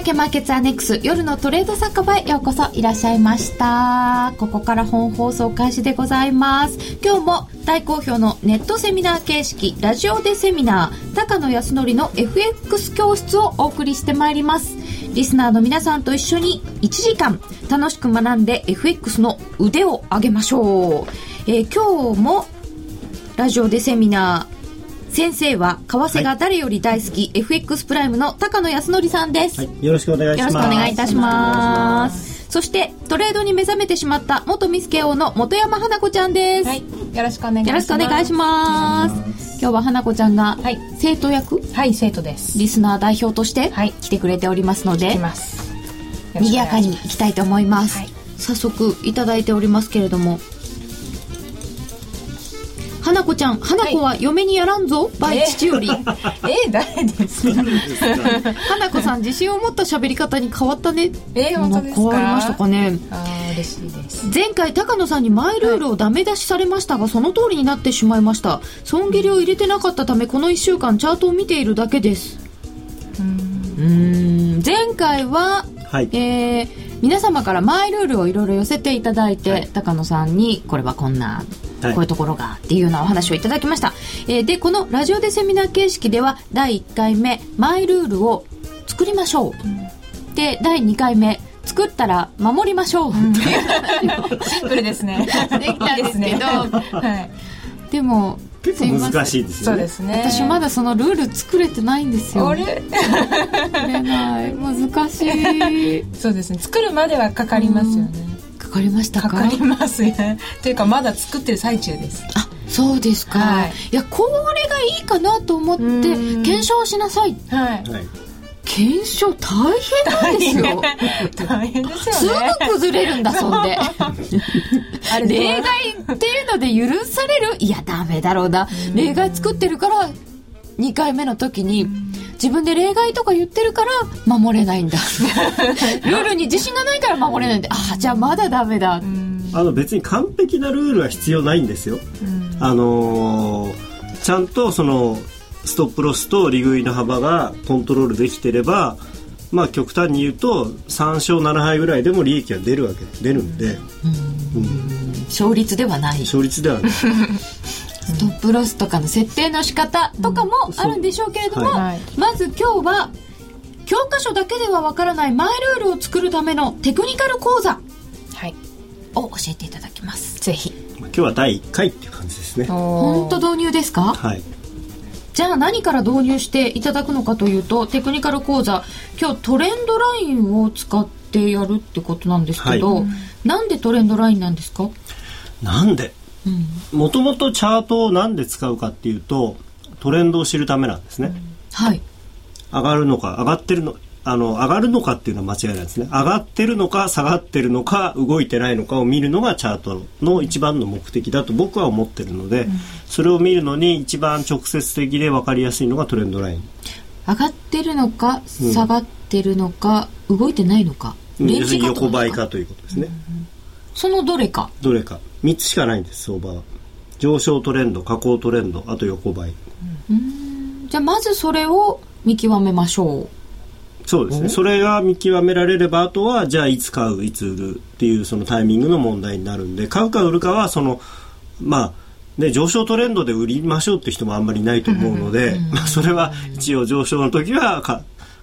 明けマーケツアネックス夜のトレード酒場へようこそいらっしゃいました。ここから本放送開始でございます。今日も大好評のネットセミナー形式ラジオでセミナー高野康則の FX 教室をお送りしてまいります。リスナーの皆さんと一緒に1時間楽しく学んで FX の腕を上げましょう、えー、今日もラジオでセミナー先生は為替が誰より大好き、はい、FX プライムの高野康則さんです、はい、よろしくお願いします。よろしくお願いいたします。そしてトレードに目覚めてしまった元ミスケオの本山花子ちゃんです、はい、よろしくお願いします。よろしくお願いします。今日は花子ちゃんが生徒役はい生徒です。リスナー代表として来てくれておりますので、はい、賑やかにいきたいと思います、はい、早速いただいておりますけれども花子ちゃん花子は嫁にやらんぞ、はい、バイ父より。えー、誰ですか？花子さん自信を持った喋り方に変わったね。えー、本当ですか？変わりましたかね。あ嬉しいです。前回高野さんにマイルールをダメ出しされましたが、はい、その通りになってしまいました。損切りを入れてなかったためこの1週間チャートを見ているだけです。うん。前回は、はい、えー、皆様からマイルールをいろいろ寄せていただいて、はい、高野さんにこれはこんなこういうところがっていうようなお話をいただきました、えー、でこのラジオでセミナー形式では第1回目マイルールを作りましょう、うん、で第2回目作ったら守りましょう、うん、シンプルですねできたんですけどはい、でも結構難しいですよね。そうですね。私まだそのルール作れてないんですよ。あれ？作れない。難しい。そうですね。作るまではかかりますよね。かかりましたか？かかりますね。というかまだ作ってる最中です。あそうですか、はい、いやこれがいいかなと思って検証しなさい。はい。検証大変なんですよ。大変。ですよね。すぐ崩れるんだそんで。例外っていうので許される？いやダメだろうな。例外作ってるから2回目の時に自分で例外とか言ってるから守れないんだ。ルールに自信がないから守れないんだ。ああじゃあまだダメだ。あの別に完璧なルールは必要ないんですよ。あのー、ちゃんとそのストップロスと利食いの幅がコントロールできてればまあ極端に言うと3勝7敗ぐらいでも利益が出るわけ出るんで、うん、勝率ではない。勝率ではない ストップロスとかの設定の仕方とかもあるんでしょうけれども、うんはい、まず今日は教科書だけではわからないマイルールを作るためのテクニカル講座を教えていただきます、ぜひ。今日は第1回っていう感じですね。本当導入ですか？はい。じゃあ何から導入していただくのかというとテクニカル講座今日トレンドラインを使ってやるってことなんですけど、はい、なんでトレンドラインなんですか？なんでもともとチャートを何で使うかっていうとトレンドを知るためなんですね、はい。上がるのか上がってるのあの上がるのかっていうのは間違いないですね。上がってるのか下がってるのか動いてないのかを見るのがチャートの一番の目的だと僕は思ってるので、うん、それを見るのに一番直接的で分かりやすいのがトレンドライン。上がってるのか下がってるのか、うん、動いてないのか横ばいかということですね、うんうん、そのどれか。どれか。3つしかないんです相場は。上昇トレンド下降トレンドあと横ばい。うん。じゃあまずそれを見極めましょう。そうですね。それが見極められればあとはじゃあいつ買ういつ売るっていうそのタイミングの問題になるんで買うか売るかはそのまあね、上昇トレンドで売りましょうって人もあんまりいないと思うので、まあ、それは一応上昇の時は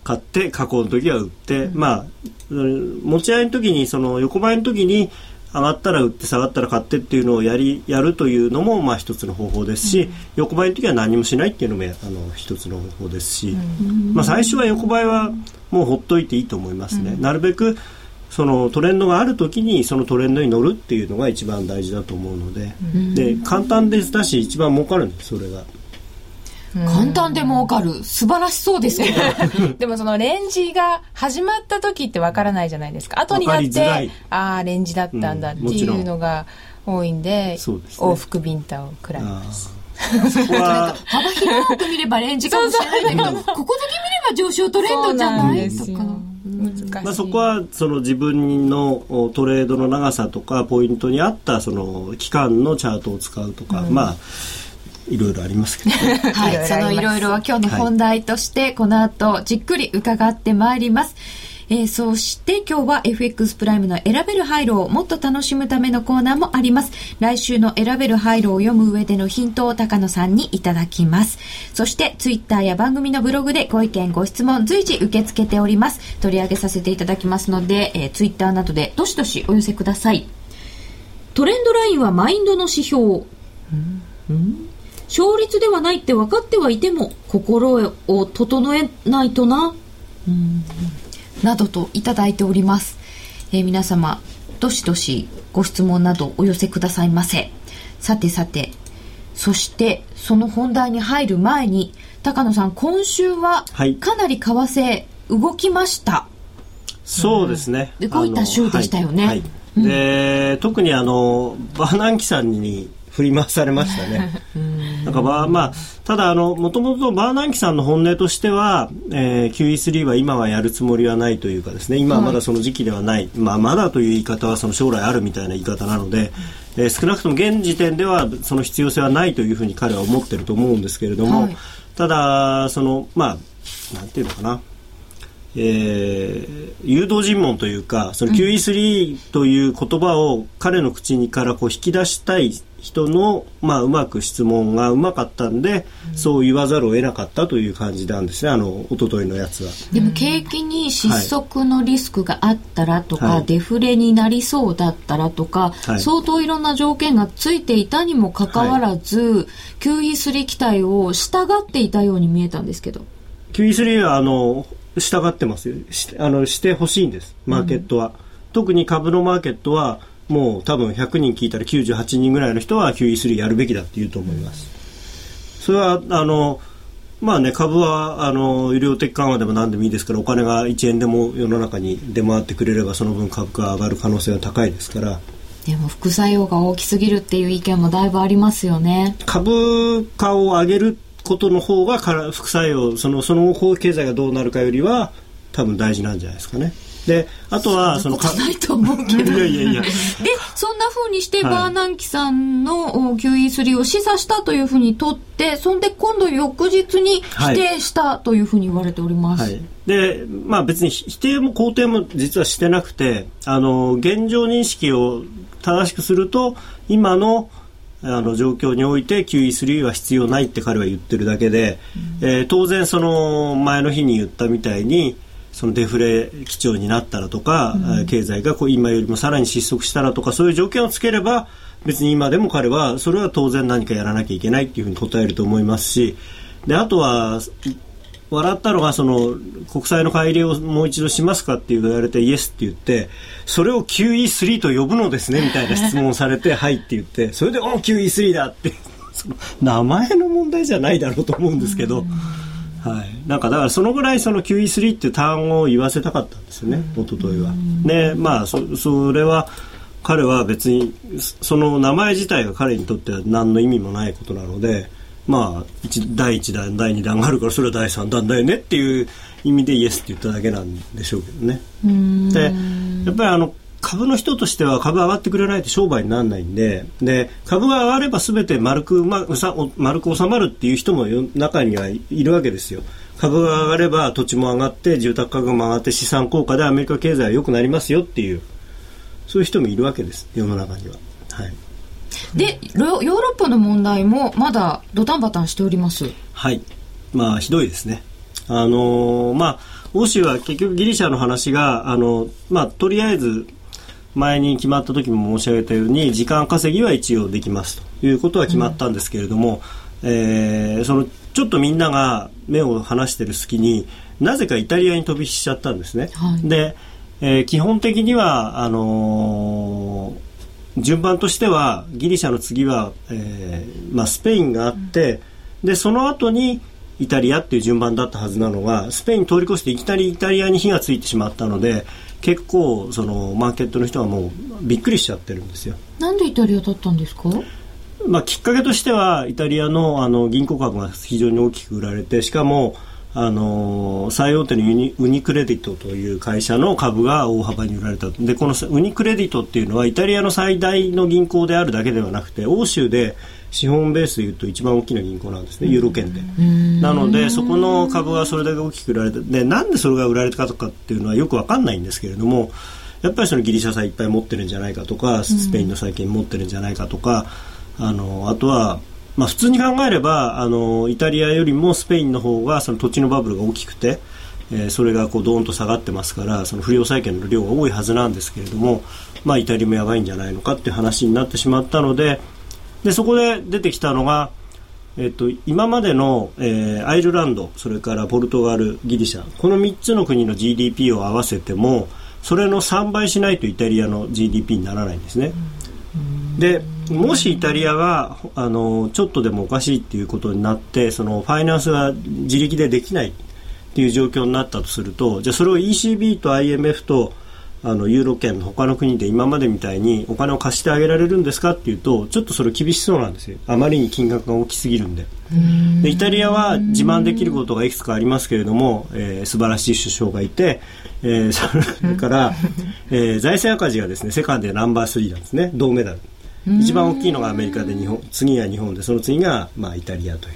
買って下降の時は売って、まあ持ち合いの時にその横ばいの時に上がったら売って下がったら買ってっていうのをやりやるというのもまあ一つの方法ですし、うん、横ばいの時は何もしないっていうのもあの一つの方法ですし、うん、まあ、最初は横ばいはもうほっといていいと思いますね。うん、なるべくそのトレンドがある時にそのトレンドに乗るっていうのが一番大事だと思うので,、で簡単ですだし一番儲かるんですそれが。簡単で儲かる。素晴らしそうですけど。でもそのレンジが始まった時ってわからないじゃないですか。後になってああレンジだったんだっていうのが多いんでうんでね、往復ビンタを食らいます。幅広く見ればレンジかもしれないんだけどここだけ見れば上昇トレンドじゃない？とか。まあ、そこはその自分のトレードの長さとかポイントに合ったその期間のチャートを使うとか、うん、まあいろいろありますけど、ね、はい、そのいろいろは今日の本題として、この後じっくり伺ってまいります。えー、そして今日は FX プライムの選べる廃炉をもっと楽しむためのコーナーもあります。来週の選べる廃炉を読む上でのヒントを高野さんにいただきます。そしてツイッターや番組のブログでご意見ご質問随時受け付けております。取り上げさせていただきますので、えー、ツイッターなどでどしどしお寄せください。トレンドラインはマインドの指標。うんうん勝率ではないって分かってはいても心を整えないとな。うんなどといただいております。えー、皆様、どしどしご質問などお寄せくださいませ。さてさて、そしてその本題に入る前に、高野さん、今週はかなり為替動きました。はい、そうですね。動いた週でしたよね。はい、で、特にあの、バーナンキさんに振り回されましたね。なんかまあ、まあ、ただあの、もともとバーナンキさんの本音としては、えー、QE3 は今はやるつもりはないというかですね、今はまだその時期ではない、はい、まあ、まだという言い方はその将来あるみたいな言い方なので、えー、少なくとも現時点ではその必要性はないというふうに彼は思ってると思うんですけれども、はい、ただ、その、まあ、なんていうのかな、えー、誘導尋問というかその QE3 という言葉を彼の口にからこう引き出したい人の、まあ、うまく質問がうまかったんで、うん、そう言わざるを得なかったという感じなんですねあの一昨日のやつは。でも景気に失速のリスクがあったらとか、はい、デフレになりそうだったらとか、はい、相当いろんな条件がついていたにもかかわらず、はい、QE3 期待を従っていたように見えたんですけど。QE3 はあの従ってますよ。しあのしてほしいんです。マーケットは、うん、特に株のマーケットはもう多分100人聞いたら98人ぐらいの人は QE3 やるべきだって言うと思います。それはあのまあね、株はあの医療的緩和でも何でもいいですからお金が1円でも世の中に出回ってくれればその分株価が上がる可能性が高いですからでも副作用が大きすぎるっていう意見もだいぶありますよね株価を上げることの方が副作用そのその方経済がどうなるかよりは多分大事なんじゃないですかね。であとはそのかないと思うけど。いやいやいや。でそんなふうにしてバーナンキさんの QE3 を示唆したというふうにとってそんで今度翌日に否定したというふうに言われております、はい、でまあ別に否定も肯定も実はしてなくてあの現状認識を正しくすると今のあの状況において QE3 は必要ないって彼は言ってるだけで、うん、えー、当然その前の日に言ったみたいにそのデフレ基調になったらとか、うん、経済がこう今よりもさらに失速したらとかそういう条件をつければ別に今でも彼はそれは当然何かやらなきゃいけないっていうふうに答えると思いますしであとは笑ったのがその国債の買い入れをもう一度しますかって言われてイエスって言ってそれを QE3 と呼ぶのですねみたいな質問をされて はいって言ってそれでお QE3 だって名前の問題じゃないだろうと思うんですけど。はい、なんかだからそのぐらいその QE3 っていう単語を言わせたかったんですよね、一昨日は。でまあそそれは彼は別にその名前自体が彼にとっては何の意味もないことなので、まあ、第1弾第2弾があるからそれは第3弾だよねっていう意味でイエスって言っただけなんでしょうけどね。でやっぱりあの株の人としては株上がってくれないと商売にならないんでで株が上がれば全て丸く,、ま、丸く収まるっていう人も中にはいるわけですよ。株が上がれば土地も上がって住宅価格も上がって資産効果でアメリカ経済は良くなりますよっていうそういう人もいるわけです世の中には。はいでヨーロッパの問題もまだ土壇場しておりますはいまあひどいですねあのー、まあ欧州は結局ギリシャの話があのまあとりあえず前に決まった時も申し上げたように時間稼ぎは一応できますということは決まったんですけれども、うん、えー、そのちょっとみんなが目を離してる隙になぜかイタリアに飛び火しちゃったんですね。はい、で、えー、基本的にはあのー、順番としてはギリシャの次は、えーまあ、スペインがあって、うん、でその後にイタリアっていう順番だったはずなのがスペイン通り越していきなりイタリアに火がついてしまったので結構そのマーケットの人はもうびっくりしちゃってるんですよ。なんでイタリアだったんですか？まあ、きっかけとしてはイタリアのあの銀行株が非常に大きく売られてしかもあの最大手のユニウニクレディトという会社の株が大幅に売られたでこのウニクレディトっていうのはイタリアの最大の銀行であるだけではなくて欧州で資本ベースでいうと一番大きな銀行なんですねユーロ圏で。なのでそこの株がそれだけ大きく売られてでなんでそれが売られたかっていうのはよく分かんないんですけれどもやっぱりそのギリシャ債いっぱい持ってるんじゃないかとかスペインの債券持ってるんじゃないかとかあのあとはまあ、普通に考えればあのイタリアよりもスペインの方がその土地のバブルが大きくて、えー、それがこうドーンと下がってますからその不良債権の量が多いはずなんですけれども、まあ、イタリアもやばいんじゃないのかっていう話になってしまったのででそこで出てきたのが、えっと、今までの、えー、アイルランドそれからポルトガルギリシャこの3つの国の GDP を合わせてもそれの3倍しないとイタリアの GDP にならないんですね。でもしイタリアがあのちょっとでもおかしいっていうことになってそのファイナンスが自力でできないっていう状況になったとするとじゃあそれを ECB と IMF とあのユーロ圏の他の国で今までみたいにお金を貸してあげられるんですかっていうとちょっとそれ厳しそうなんですよ。あまりに金額が大きすぎるんで。でイタリアは自慢できることがいくつかありますけれども、えー、素晴らしい首相がいて、えー、それから、えー、財政赤字がですね世界でナンバー3なんですね。銅メダル一番大きいのがアメリカで日本次が日本でその次が、まあ、イタリアという。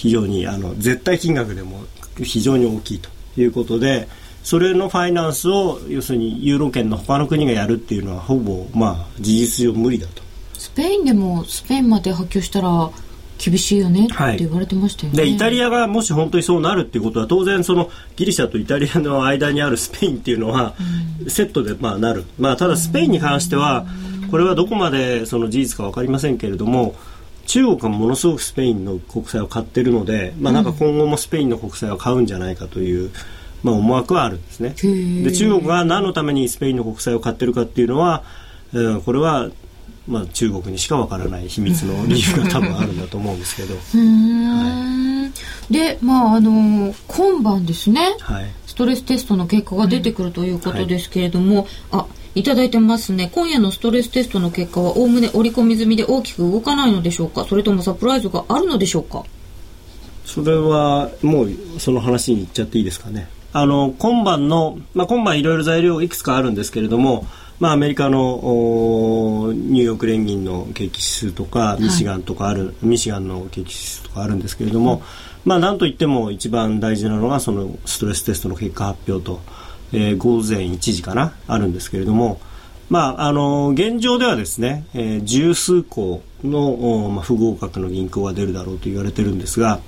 非常にあの絶対金額でも非常に大きいということでそれのファイナンスを要するにユーロ圏の他の国がやるっていうのはほぼ、まあ、事実上無理だと。スペインでもスペインまで波及したら厳しいよねって言われてましたよね、はい、でイタリアがもし本当にそうなるっていうことは当然そのギリシャとイタリアの間にあるスペインっていうのはセットでまあなる、まあ、ただスペインに関してはこれはどこまでその事実か分かりませんけれども中国がものすごくスペインの国債を買ってるので、まあ、なんか今後もスペインの国債を買うんじゃないかという、まあ、思惑はあるんですね。で中国が何のためにスペインの国債を買ってるかっていうのは、うん、これはまあ、中国にしかわからない秘密の理由が多分あるんだと思うんですけど。はい、で、まあ、あの今晩ですね、はい、ストレステストの結果が出てくるということですけれども、はい、あいただいてますね。今夜のストレステストの結果は、おおむね織り込み済みで大きく動かないのでしょうか？それともサプライズがあるのでしょうか？それは、もう、その話に行っちゃっていいですかね。あの、今晩の、まあ、今晩いろいろ材料いくつかあるんですけれども、まあ、アメリカのニューヨーク連銀の景気指数とかミシガンとかある、はい、ミシガンの景気指数とかあるんですけれども、まあ、なんといっても一番大事なのがそのストレステストの結果発表とえー、午前1時かなあるんですけれども、まあ、あの現状ではですね、えー、十数校の、まあ、不合格の銀行が出るだろうと言われてるんですが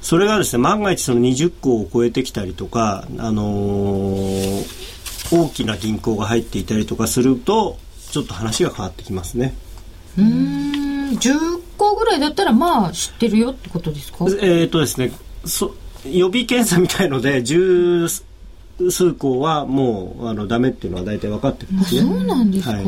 それがですね万が一その20校を超えてきたりとか、あのー、大きな銀行が入っていたりとかするとちょっと話が変わってきますね。うん10校ぐらいだったらまあ知ってるよってことですか？えっ、とですねそ予備検査みたいので10数校はもうあのダメっていうのは大体分かってるんですね。そうなんですか、はい、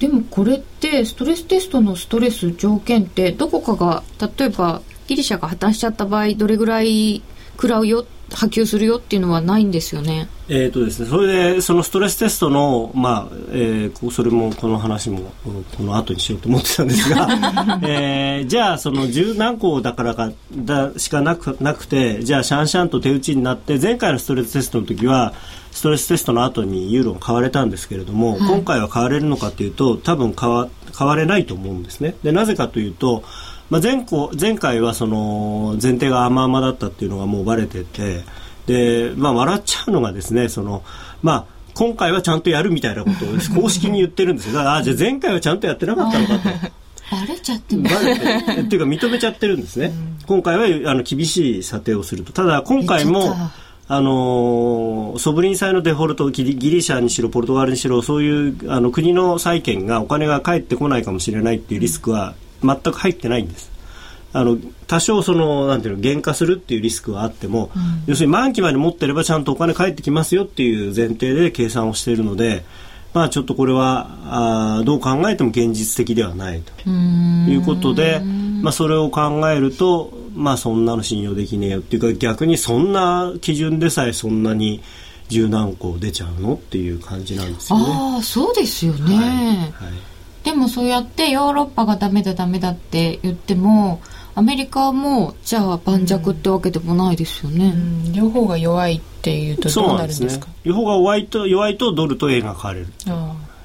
でもこれってストレステストのストレス条件ってどこかが例えばギリシャが破綻しちゃった場合どれぐらい食らうよ波及するよっていうのはないんですよね。えーとですね、それでそのストレステストの、まあえー、それもこの話もこの後にしようと思ってたんですが、えー、じゃあその十何個だからかだしかなくなくてじゃあシャンシャンと手打ちになって前回のストレステストの時はストレステストの後にユーロが買われたんですけれども、はい、今回は買われるのかというと多分買わ買われないと思うんですね。でなぜかというとまあ、前前回はその前提が甘々だったっていうのがもうバレててで、まあ、笑っちゃうのがですねその、まあ、今回はちゃんとやるみたいなことを公式に言ってるんですよ。あじゃあ前回はちゃんとやってなかったのかと。バレちゃってバレてっていうか認めちゃってるんですね、うん、今回はあの厳しい査定をすると。ただ今回もあのソブリン債のデフォルトギリギリシャにしろポルトガルにしろそういうあの国の債権がお金が返ってこないかもしれないっていうリスクは全く入ってないんです。あの多少そのなんていうの減価するっていうリスクはあっても、うん、要するに満期まで持ってればちゃんとお金返ってきますよっていう前提で計算をしているので、まあ、ちょっとこれはあどう考えても現実的ではないと。いうことで、まあ、それを考えると、まあ、そんなの信用できねえよっていうか逆にそんな基準でさえそんなに十何個出ちゃうのっていう感じなんですよね。あそうですよね、はい。はいでもそうやってヨーロッパがダメだダメだって言ってもアメリカもじゃあ盤石ってわけでもないですよね、うん、両方が弱いっていうとどうなるんですか、ね、両方が弱いと弱いとドルと円が買われる。ああ。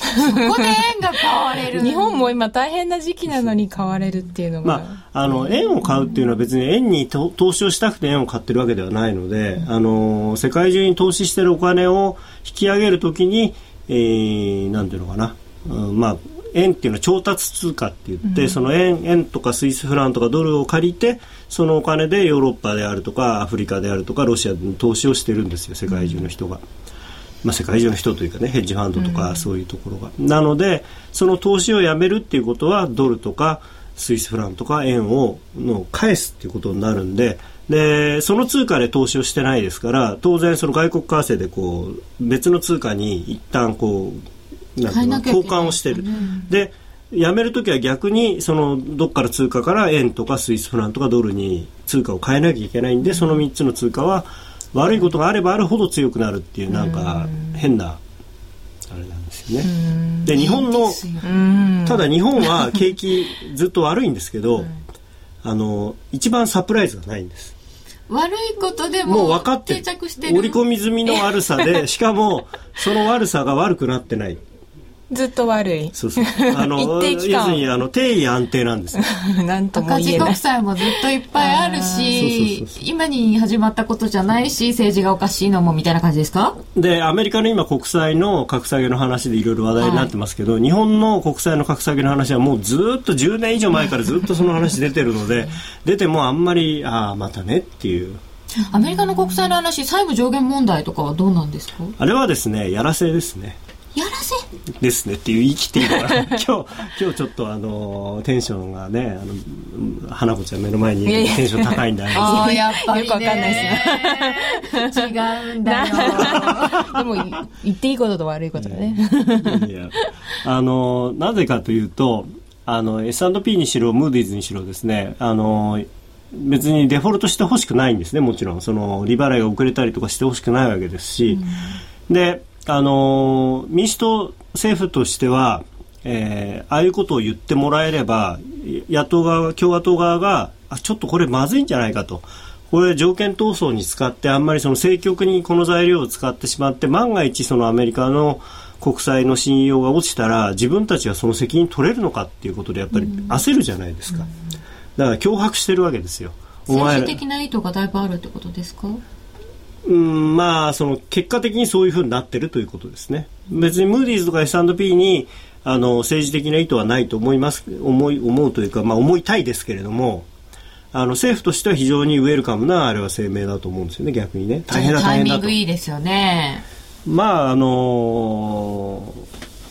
そこで円が買われる。日本も今大変な時期なのに買われるっていうのが、まあ、あの円を買うっていうのは別に円に投資をしたくて円を買ってるわけではないので、うん、あの世界中に投資してるお金を引き上げるときに、えー、なんていうのかな、うん、まあ円っていうのは調達通貨って言って、うん、その円円とかスイスフランとかドルを借りてそのお金でヨーロッパであるとかアフリカであるとかロシアに投資をしてるんですよ世界中の人が。うんまあ、世界中の人というかねヘッジファンドとかそういうところが、うん、なのでその投資をやめるっていうことはドルとかスイスフランとか円をの返すっていうことになるんででその通貨で投資をしてないですから当然その外国為替でこう別の通貨に一旦こう交換をしてる。でやめるときは逆にそのどっから通貨から円とかスイスフランとかドルに通貨を変えなきゃいけないんでその3つの通貨は悪いことがあればあるほど強くなるっていうなんか変なあれなんですよね。で日本のただ日本は景気ずっと悪いんですけど、あの一番サプライズがないんです。悪いことでももう分かって織り込み済みの悪さで しかもその悪さが悪くなってないずっと悪い。そうそう。あの、要するに、あの、定位安定なんです なんとも赤字国債もずっといっぱいあるし、今に始まったことじゃないし、政治がおかしいのもみたいな感じですか？で、アメリカの今国債の格下げの話でいろいろ話題になってますけど、はい、日本の国債の格下げの話はもうずっと10年以上前からずっとその話出てるので、出てもあんまり、ああ、またねっていう。アメリカの国債の話、債務上限問題とかはどうなんですか？あれはですね、やらせですね。やらせ。ですねっていう言い切っていいのかな 今日今日ちょっとあのテンションがねあの花子ちゃん目の前にテンション高いんだ ああやっぱり、ね、よくわかんないですね。違うんだよ。でも言っていいことと悪いことだねいやあのなぜかというとあの S&P にしろムーディーズにしろですねあの別にデフォルトしてほしくないんですねもちろん。その利払いが遅れたりとかしてほしくないわけですし、うん、であの民主党政府としては、えー、ああいうことを言ってもらえれば野党側共和党側があちょっとこれまずいんじゃないかと。これ条件闘争に使ってあんまりその政局にこの材料を使ってしまって万が一そのアメリカの国債の信用が落ちたら自分たちはその責任取れるのかっていうことでやっぱり焦るじゃないですか、だから脅迫してるわけですよ。政治的な意図がだいぶあるってことですか？うんまあその結果的にそういうふうになってるということですね。別にムーディーズとか S&P にあの政治的な意図はないと思います思い思うというか、まあ、思いたいですけれどもあの政府としては非常にウェルカムなあれは声明だと思うんですよね逆にね。大変だ大変だと。タイミングいいですよね。まああの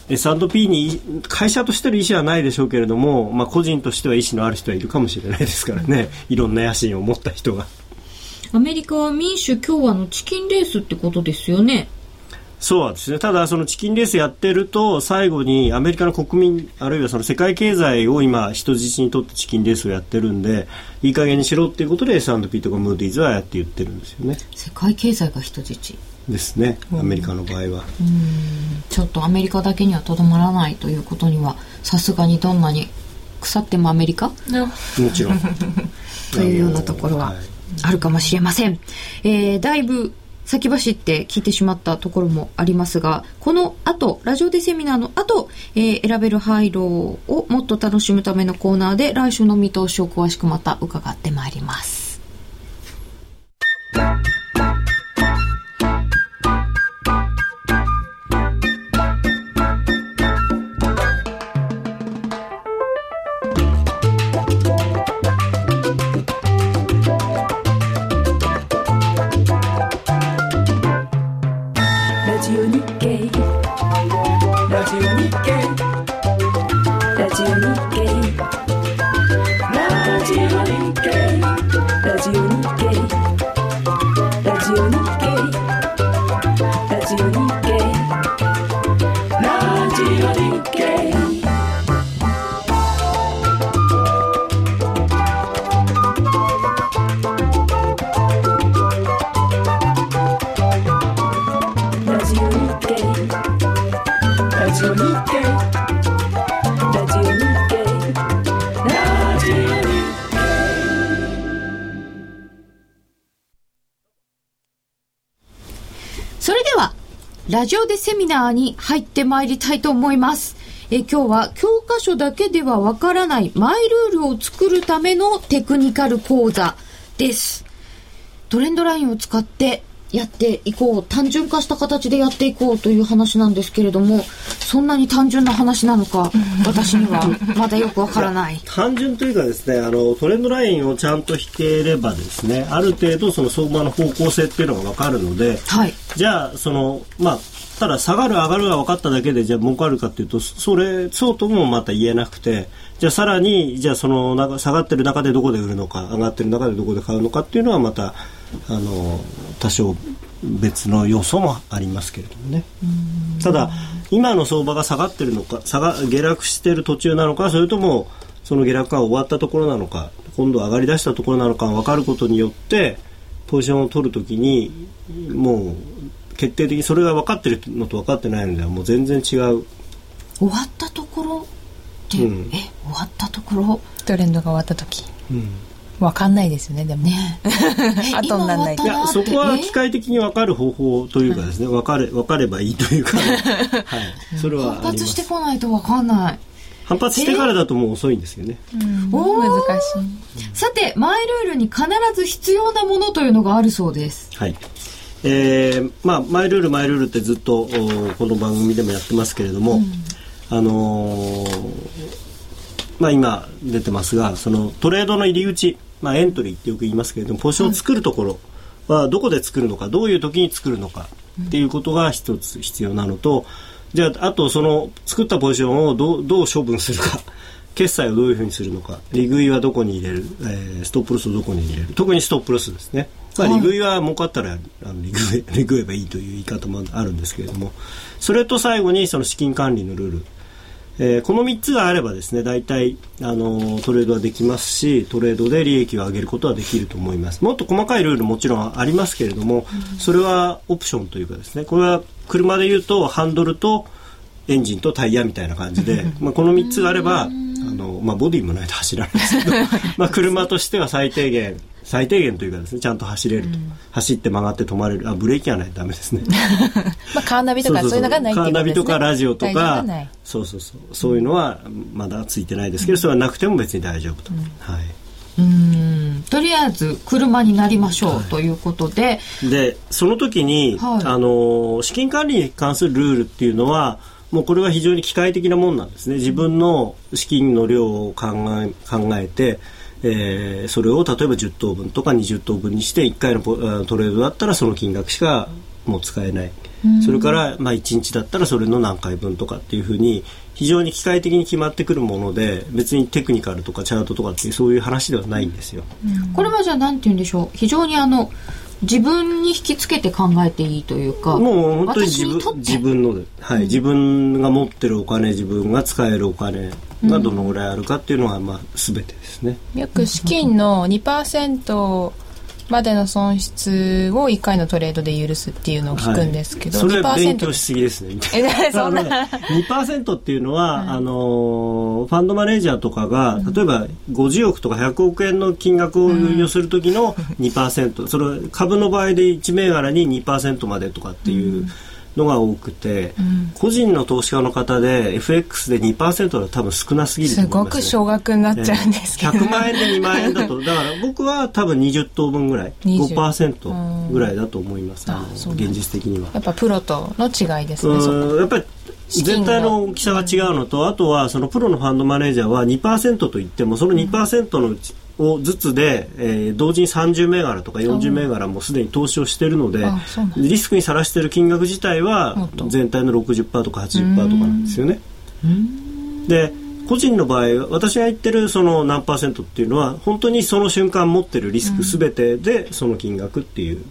S&P に会社としての意思はないでしょうけれども、まあ、個人としては意思のある人はいるかもしれないですからね。いろんな野心を持った人が。アメリカは民主共和のチキンレースってことですよね。そうですね。ただ、そのチキンレースやってると、最後にアメリカの国民、あるいはその世界経済を今、人質にとってチキンレースをやってるんで、いい加減にしろっていうことで S&P とかムーディーズはやって言ってるんですよね。世界経済が人質ですね。アメリカの場合は。うん、ちょっとアメリカだけにはとどまらないということには、さすがにどんなに腐ってもアメリカ？もちろん。というようなところは。はいあるかもしれません。えー、だいぶ先走って聞いてしまったところもありますが、この後、ラジオでセミナーの後、えー、選べる廃炉をもっと楽しむためのコーナーで来週の見通しを詳しくまた伺ってまいります。ジオでセミナーに入ってまいりたいと思います。え今日は教科書だけではわからないマイルールを作るためのテクニカル講座です。トレンドラインを使ってやっていこう単純化した形でやっていこうという話なんですけれどもそんなに単純な話なのか私には。まだよくわからない。単純というかですねあのトレンドラインをちゃんと引ければですねある程度その相場の方向性っていうのが分かるので、はい、じゃあそのまあただ下がる上がるが分かっただけでじゃあ儲かるかっていうとそれそうともまた言えなくてじゃあさらにじゃあその下がってる中でどこで売るのか上がってる中でどこで買うのかっていうのはまたあの多少別の要素もありますけれどもね。ただ今の相場が下がってるのか下が下落している途中なのかそれともその下落が終わったところなのか今度上がりだしたところなのか分かることによってポジションを取るときにもう決定的にそれが分かってるのと分かってないのではもう全然違う。終わったところって、うん、え終わったところ？トレンドが終わった時、うんわかんないですよねでもね。後にならないいやそこは機械的に分かる方法というかですね分かれ分かればいいというか、はい、それは反発してこないと分かんない。反発してからだともう遅いんですよね、うん、難しい。さてマイルールに必ず必要なものというのがあるそうです。はい。えー、まあマイルールマイルールってずっとこの番組でもやってますけれども、うん、あのー、まあ今出てますがそのトレードの入り口まあ、エントリーってよく言いますけれどもポジションを作るところはどこで作るのかどういう時に作るのかっていうことが一つ必要なのとじゃああとその作ったポジションをどうどう処分するか決済をどういうふうにするのか利食いはどこに入れる、えー、ストップロスをどこに入れる特にストップロスですね、まあ、利食いは儲かったらあの利食え利食えばいいという言い方もあるんですけれどもそれと最後にその資金管理のルールえー、この3つがあればですね大体あのトレードはできますしトレードで利益を上げることはできると思います。もっと細かいルールもちろんありますけれども、それはオプションというかですねこれは車でいうとハンドルとエンジンとタイヤみたいな感じで、まあ、この3つがあればあの、まあ、ボディもないと走らないですけど まあ車としては最低限最低限というかですねちゃんと走れると、うん、走って曲がって止まれる。あブレーキがない。とダメですね。まあカーナビとかそういうのがないっていう、ね、カーナビとかラジオとかそうそうそう。そういうのはまだついてないですけど、うん、それはなくても別に大丈夫と、うん、はい。うん。とりあえず車になりましょう、はい、ということで。でその時に、はい、あの資金管理に関するルールっていうのはもうこれは非常に機械的なもんなんですね。自分の資金の量を考え考えてえー、それを例えば10等分とか20等分にして1回のトレードだったらその金額しかもう使えない、それから、まあ、1日だったらそれの何回分とかっていうふうに非常に機械的に決まってくるもので別にテクニカルとかチャートとかっていうそういう話ではないんですよ。これはじゃあ何て言うんでしょう？非常にあの自分に引きつけて考えていいというかもう本当に自分自分の、はい、うん、自分が持ってるお金自分が使えるお金がどのぐらいあるかっていうのが、まあ、全てですね。よく資金の2%までの損失を1回のトレードで許すっていうのを聞くんですけど、はい、それは勉強しすぎですね。え、そんな。2%っていうのは、はい、あの、ファンドマネージャーとかが、例えば50億とか100億円の金額を運用するときの2%、うん、それ株の場合で1銘柄に2%までとかっていう、うんのが多くて、うん、個人の投資家の方で FX で2%は多分少なすぎると思います、ね、すごく少額になっちゃうんですけど、ね、100万円で2万円だと。だから僕は多分20等分ぐらい。5%ぐらいだと思います、あ現実的には。やっぱプロとの違いですねやっぱり全体の大きさが違うのと、あとはそのプロのファンドマネージャーは2%といってもその2%のうち、をずつで、えー、同時に30銘柄とか40銘柄もすでに投資をしているのでリスクにさらしている金額自体は全体の60%とか80%とかなんですよね。で個人の場合私が言ってるその何パーセントっていうのは本当にその瞬間持ってるリスクすべてでその金額っていう。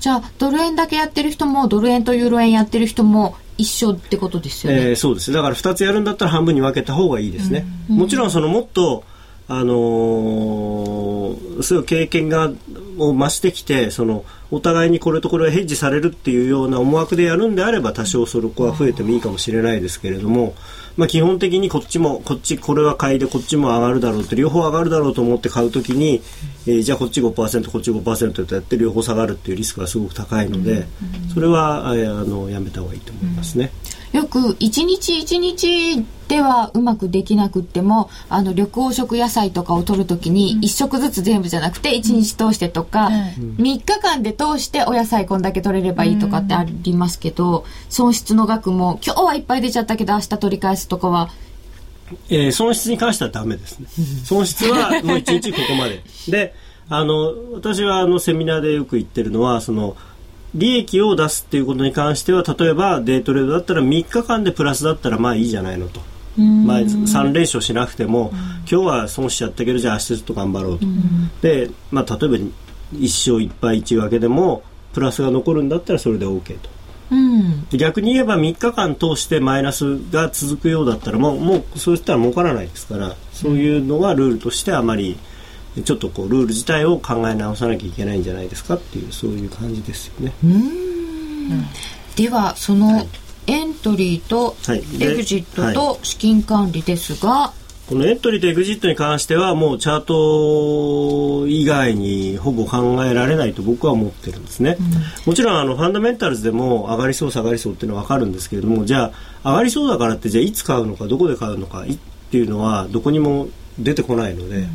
じゃあドル円だけやってる人もドル円とユーロ円やってる人も一緒ってことですよね、えー、そうです。だから2つやるんだったら半分に分けた方がいいですね、もちろんそのもっとあのー、そうい経験がを増してきてそのお互いにこれとこれはヘッジされるっていうような思惑でやるんであれば多少そこは増えてもいいかもしれないですけれども、まあ、基本的にこっちもこっちこれは買いでこっちも上がるだろうって両方上がるだろうと思って買うときに、えー、じゃあこっち5%こっち5%とやって両方下がるっていうリスクがすごく高いので、それは、えー、あのやめた方がいいと思いますね。よく一日一日ではうまくできなくってもあの緑黄色野菜とかを取るときに1食ずつ全部じゃなくて1日通してとか、うん、3日間で通してお野菜こんだけ取れればいいとかってありますけど、損失の額も今日はいっぱい出ちゃったけど明日取り返すとかはえー、損失に関してはダメですね。損失はもう1日ここまで。で、あの、私はあのセミナーでよく言ってるのは、その、利益を出すっていうことに関しては例えばデイトレードだったら3日間でプラスだったらまあいいじゃないのと。まあ、3連勝しなくても、今日は損しちゃったけどじゃあ明日ちょっと頑張ろうと。で、まあ、例えば1勝1敗1分けでもプラスが残るんだったらそれで OK と。うん、逆に言えば3日間通してマイナスが続くようだったらもうもうそうしたら儲からないですからそういうのはルールとしてあまりちょっとこうルール自体を考え直さなきゃいけないんじゃないですかっていうそういう感じですよね。ではそのエントリーとエグジットと資金管理ですが、はい、このエントリーとエグジットに関してはもうチャート以外にほぼ考えられないと僕は思ってるんですね、うん、もちろんあのファンダメンタルズでも上がりそう下がりそうっていうのは分かるんですけれどもじゃあ上がりそうだからってじゃあいつ買うのかどこで買うのかっていうのはどこにも出てこないので、うん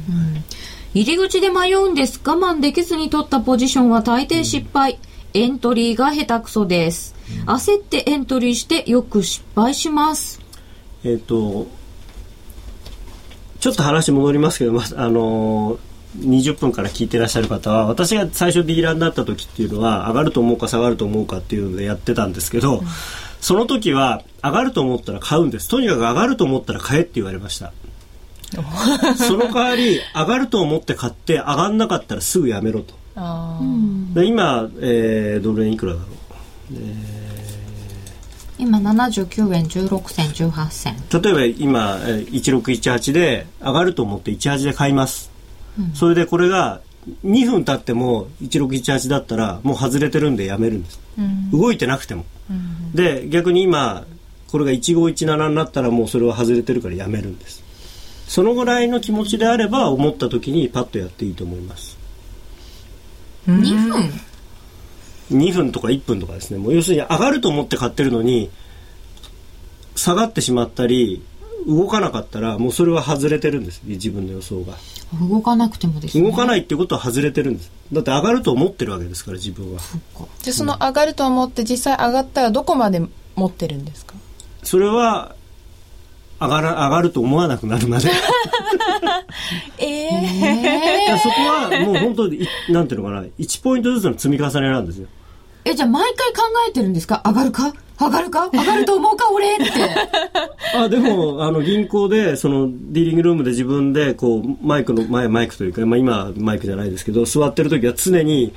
入り口で迷うんです。我慢できずに取ったポジションは大抵失敗。うん、エントリーが下手くそです。うん、焦ってエントリーしてよく失敗します。えっ、ー、と、ちょっと話戻りますけど、まあの20分から聞いてらっしゃる方は私が最初ディーラーになった時っていうのは上がると思うか下がると思うかっていうのでやってたんですけど、うん、その時は上がると思ったら買うんですとにかく上がると思ったら買えって言われましたその代わり上がると思って買って上がんなかったらすぐやめろと。で今、えー、ドル円いくらだろう、えー、今79円16銭18銭。例えば今1618で上がると思って18で買います、うん、それでこれが2分経っても1618だったらもう外れてるんでやめるんです、うん、動いてなくても、うん、で逆に今これが1517になったらもうそれは外れてるからやめるんですそのぐらいの気持ちであれば思った時にパッとやっていいと思います。2分？2分とか1分とかですね。もう要するに上がると思って買ってるのに下がってしまったり動かなかったらもうそれは外れてるんです。自分の予想が。動かなくてもです、ね、動かないってことは外れてるんです。だって上がると思ってるわけですから自分は。じゃあその上がると思って実際上がったらどこまで持ってるんですか？それは上がら上がると思わなくなるまで。え えー、そこはもう本当になんていうのかな1ポイントずつの積み重ねなんですよ。えじゃあ毎回考えてるんですか？上がるか？上がるか？上がると思うか？俺？って。あでもあの銀行でそのディーリングルームで自分でこうマイクの前マイクというか、まあ、今マイクじゃないですけど座ってる時は常に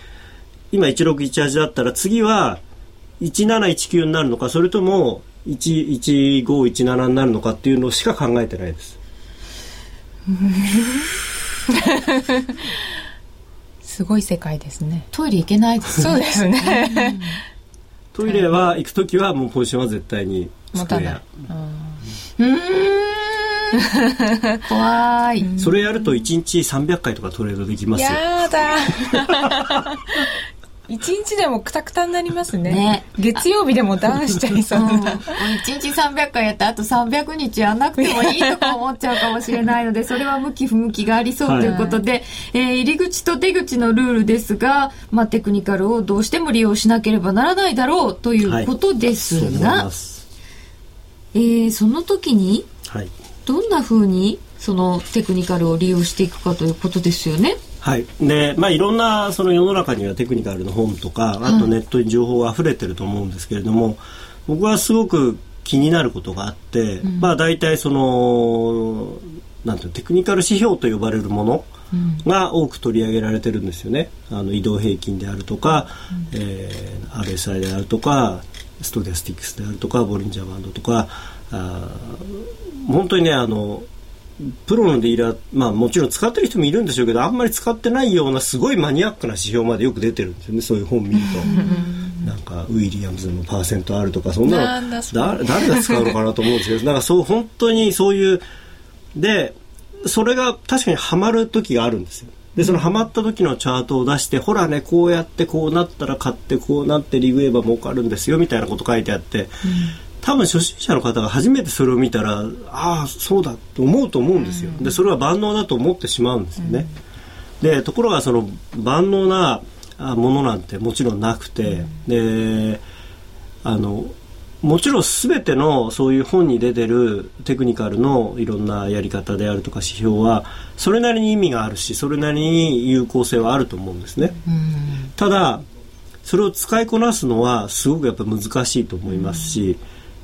今1618だったら次は1719になるのかそれとも1517になるのかっていうのしか考えてないです。すごい世界ですね。トイレ行けないですね。そうですね。トイレは行く時はもうポジションは絶対に持たない。うん。怖い。それやると1日300回とかトレードできますよ。やだ。一日でもくたくたになりますね。ね月曜日でもダウンしちゃいそうな。一、うん、日300回やってあと300日やんなくてもいいとか思っちゃうかもしれないので、それは向き不向きがありそうということで、はい、えー、入り口と出口のルールですが、まあ、テクニカルをどうしても利用しなければならないだろうということですが、はい、えー、その時に、はい、どんなふうにそのテクニカルを利用していくかということですよね。はい。でまあ、いろんなその世の中にはテクニカルの本とかあとネットに情報が溢れてると思うんですけれども、僕はすごく気になることがあって、うん、まあ大体そのなんていうテクニカル指標と呼ばれるものが多く取り上げられてるんですよね。あの移動平均であるとか、うん、えー、RSI であるとかストキャスティックスであるとかボリンジャーバンドとかあ本当にねあのプロのディーラー、まあもちろん使ってる人もいるんでしょうけど、あんまり使ってないようなすごいマニアックな指標までよく出てるんですよね、そういう本見ると。なんか、ウィリアムズのパーセントあるとか、そんなの、だ誰が使うのかなと思うんですけど、なんかそう、本当にそういう、で、それが確かにはまる時があるんですよ。で、そのハマった時のチャートを出して、ほらね、こうやってこうなったら買って、こうなってリグエーバー儲かるんですよ、みたいなこと書いてあって、多分初心者の方が初めてそれを見たらああそうだと思うと思うんですよ、でそれは万能だと思ってしまうんですよね、でところがその万能なものなんてもちろんなくて、であのもちろん全てのそういう本に出てるテクニカルのいろんなやり方であるとか指標はそれなりに意味があるしそれなりに有効性はあると思うんですね、ただそれを使いこなすのはすごくやっぱ難しいと思いますし、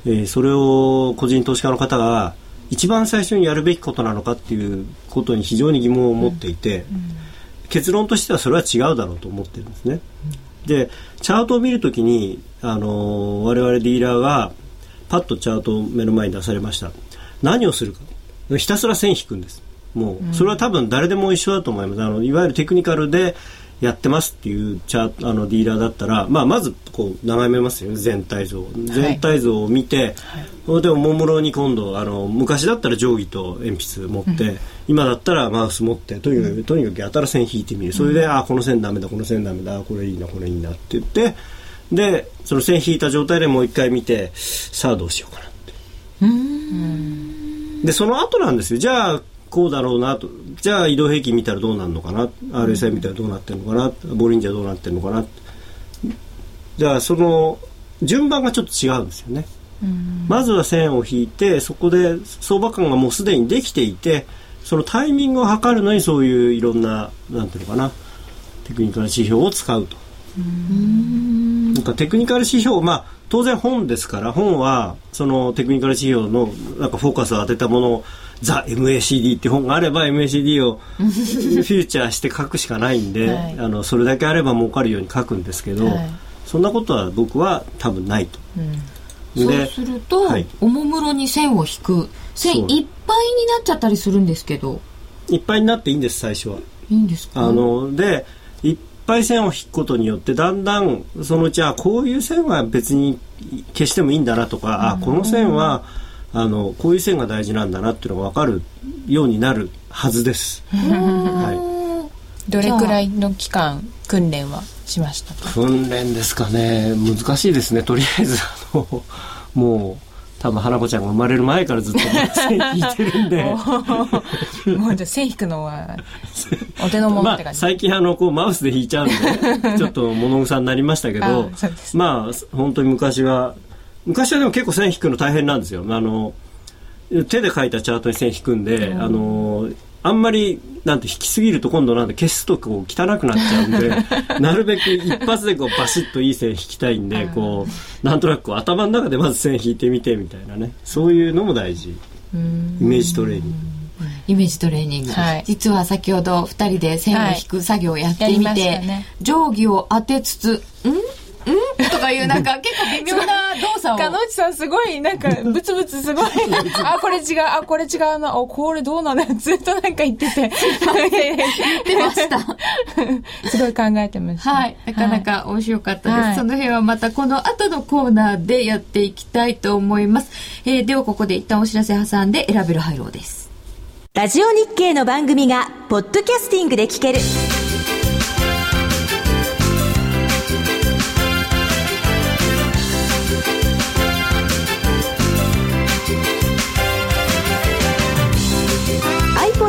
えー、それを個人投資家の方が一番最初にやるべきことなのかっていうことに非常に疑問を持っていて、うんうん、結論としてはそれは違うだろうと思ってるんですね。うん、でチャートを見るときに、あのー、我々ディーラーがパッとチャートを目の前に出されました。何をするか。ひたすら線引くんです。もうそれは多分誰でも一緒だと思います。あのいわゆるテクニカルでやってますっていうチャあのディーラーだったら、まあ、まずこう眺めますよね全体像。全体像を見て、はい、でおもむろに今度あの昔だったら定規と鉛筆持って、うん、今だったらマウス持ってとにかく、うん、とにかくやたら線引いてみるそれで、うん、あこの線ダメだこの線ダメだこれいいなこれいいなって言ってでその線引いた状態でもう一回見てさあどうしようかなって。でその後なんですよ。じゃあこうだろうなと。じゃあ移動平均見たらどうなるのかな？RSI 見たらどうなってるのかな？ボリンジャーどうなってるのかな？じゃあその順番がちょっと違うんですよね。まずは線を引いてそこで相場感がもうすでにできていてそのタイミングを測るのにそういういろんななんていうのかな？テクニカル指標を使うと。なんかテクニカル指標まあ当然本ですから本はそのテクニカル指標のなんかフォーカスを当てたものをザ・ MACD って本があれば MACD を フューチャーして書くしかないんで、はい、あのそれだけあれば儲かるように書くんですけど、はい、そんなことは僕は多分ないと。うん。そうすると、はい、おもむろに線を引く。線いっぱいになっちゃったりするんですけど。いっぱいになっていいんです最初は。いいんですか？あのでいっぱい線を引くことによってだんだんそのうちはこういう線は別に消してもいいんだなとか、あこの線はあのこういう線が大事なんだなっていうのが分かるようになるはずです。はい、どれくらいの期間訓練はしました訓練ですかね。難しいですね。とりあえずあのもう多分花子ちゃんが生まれる前からずっと線引いてるんで。もうじゃ線引くのはお手の物って感じ、まあ、最近あのこうマウスで引いちゃうんでちょっと物草になりましたけど まあ本当に昔は昔はでも結構線引くの大変なんですよ。あの手で書いたチャートに線引くんで、うん、あのあんまりなんて引きすぎると今度なんて消すとこう汚くなっちゃうんで なるべく一発でこうバシッといい線引きたいんでこうなんとなくこう頭の中でまず線引いてみてみたいなね。そういうのも大事。イメージトレーニング。イメージトレーニング、はい、実は先ほど2人で線を引く作業をやってみて、はい。ね、定規を当てつつ「ん？ん？とかいうなんか結構微妙な動作を。かのちさんすごいなんかブツブツすごい。あ、これ違う、あ、これ違うな、お、これどうなんだずっとなんか言ってて。言ってました。すごい考えてました。はい。なかなか面白かったです。はい、その辺はまたこの後のコーナーでやっていきたいと思います。えー、ではここで一旦お知らせ挟んで選べるハイローです。ラジオ日経の番組がポッドキャスティングで聞ける。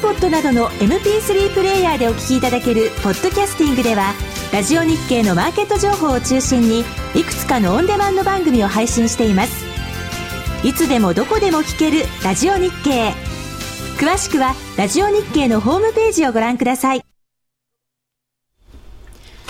iPod などの MP3 プレイヤーでお聞きいただけるポッドキャスティングではラジオ日経のマーケット情報を中心にいくつかのオンデマンド番組を配信していますいつでもどこでも聞けるラジオ日経詳しくはラジオ日経のホームページをご覧ください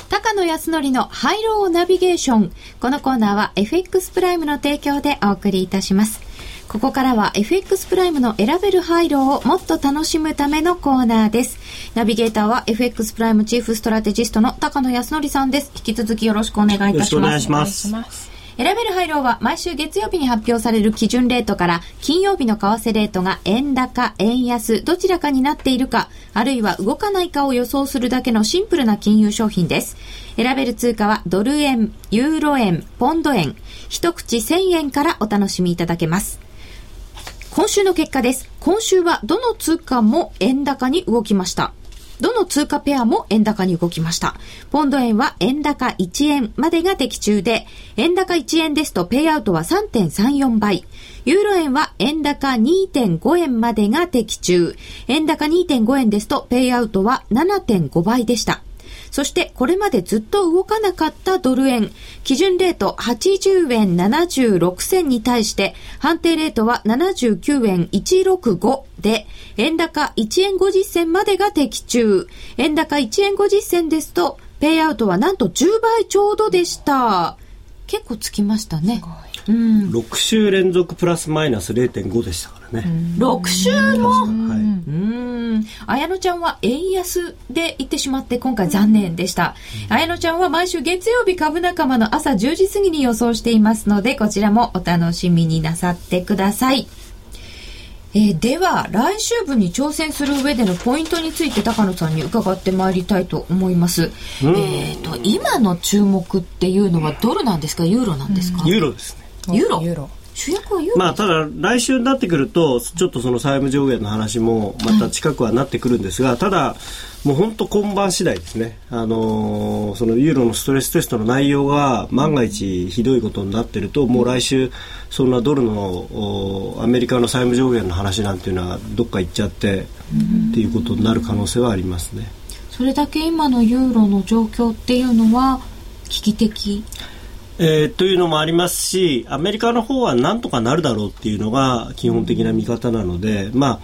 高野康則のハイローナビゲーション。このコーナーは FX プライムの提供でお送りいたします。ここからは FX プライムの選べるハイローをもっと楽しむためのコーナーです。ナビゲーターは FX プライムチーフストラテジストの高野康則さんです。引き続きよろしくお願いいたします。よろしくお願いします。選べるハイローは毎週月曜日に発表される基準レートから金曜日の為替レートが円高、円安、どちらかになっているか、あるいは動かないかを予想するだけのシンプルな金融商品です。選べる通貨はドル円、ユーロ円、ポンド円、一口1000円からお楽しみいただけます。今週の結果です。今週はどの通貨も円高に動きました。どの通貨ペアも円高に動きました。ポンド円は円高1円までが的中で、円高1円ですとペイアウトは3.34倍。ユーロ円は円高2.5円までが的中。円高2.5円ですとペイアウトは7.5倍でした。そしてこれまでずっと動かなかったドル円、基準レート80円76銭に対して、判定レートは79円165で、円高1円50銭までが的中。円高1円50銭ですと、ペイアウトはなんと10倍ちょうどでした。結構つきましたね。うん、6週連続プラスマイナス0.5でしたからね。6週も、はい、うん。綾乃ちゃんは円安で行ってしまって今回残念でした。綾乃ちゃんは毎週月曜日株仲間の朝10時過ぎに予想していますので、こちらもお楽しみになさってください。えー、では来週分に挑戦する上でのポイントについて高野さんに伺ってまいりたいと思います、えーと、今の注目っていうのはドルなんですか？ユーロなんですか、ユーロですねユーロ？ユーロ。主役はユーロ？まあただ来週になってくるとちょっとその債務上限の話もまた近くはなってくるんですが、はい、ただもう本当今晩次第ですね。あのー、そのユーロのストレステストの内容が万が一ひどいことになってると、もう来週そんなドルのアメリカの債務上限の話なんていうのはどっか行っちゃってっていうことになる可能性はありますね。それだけ今のユーロの状況っていうのは危機的えー、というのもありますしアメリカの方はなんとかなるだろうっていうのが基本的な見方なので、まあ、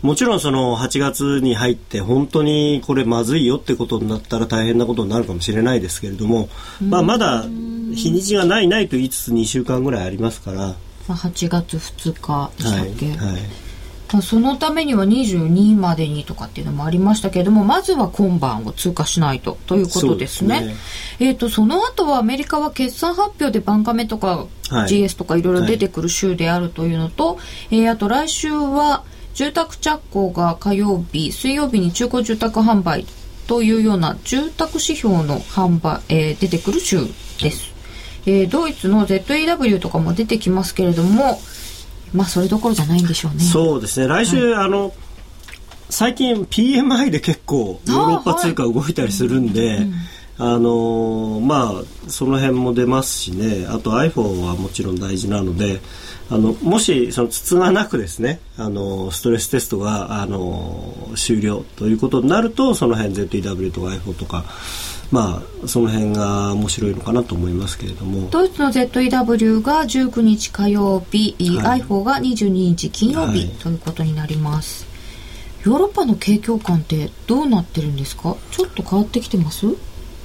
もちろんその8月に入って本当にこれまずいよってことになったら大変なことになるかもしれないですけれども、まあ、まだ日にちがないないと言いつつ2週間ぐらいありますから。まあ、8月2日でしたっけ、はいはいそのためには22までにとかっていうのもありましたけれども、まずは今晩を通過しないとということですね。すねえっ、ー、と、その後はアメリカは決算発表でバンカメとか GS とかいろいろ出てくる週であるというのと、はい、えー、あと来週は住宅着工が火曜日、水曜日に中古住宅販売というような住宅指標の販売、えー、出てくる週です。えー、ドイツの ZEW とかも出てきますけれども、まあそれどころじゃないんでしょうね。そうですね。来週、はい、あの最近 PMI で結構ヨーロッパ通貨動いたりするんで。あのまあその辺も出ますしねあと iPhone はもちろん大事なのであのもしその筒がなくですねあのストレステストがあの終了ということになるとその辺 ZEW とか iPhone とかまあ、その辺が面白いのかなと思いますけれども。ドイツの ZEW が19日火曜日、はい、iPhone が22日金曜日、ということになります。ヨーロッパの景況感ってどうなってるんですか？ちょっと変わってきてます？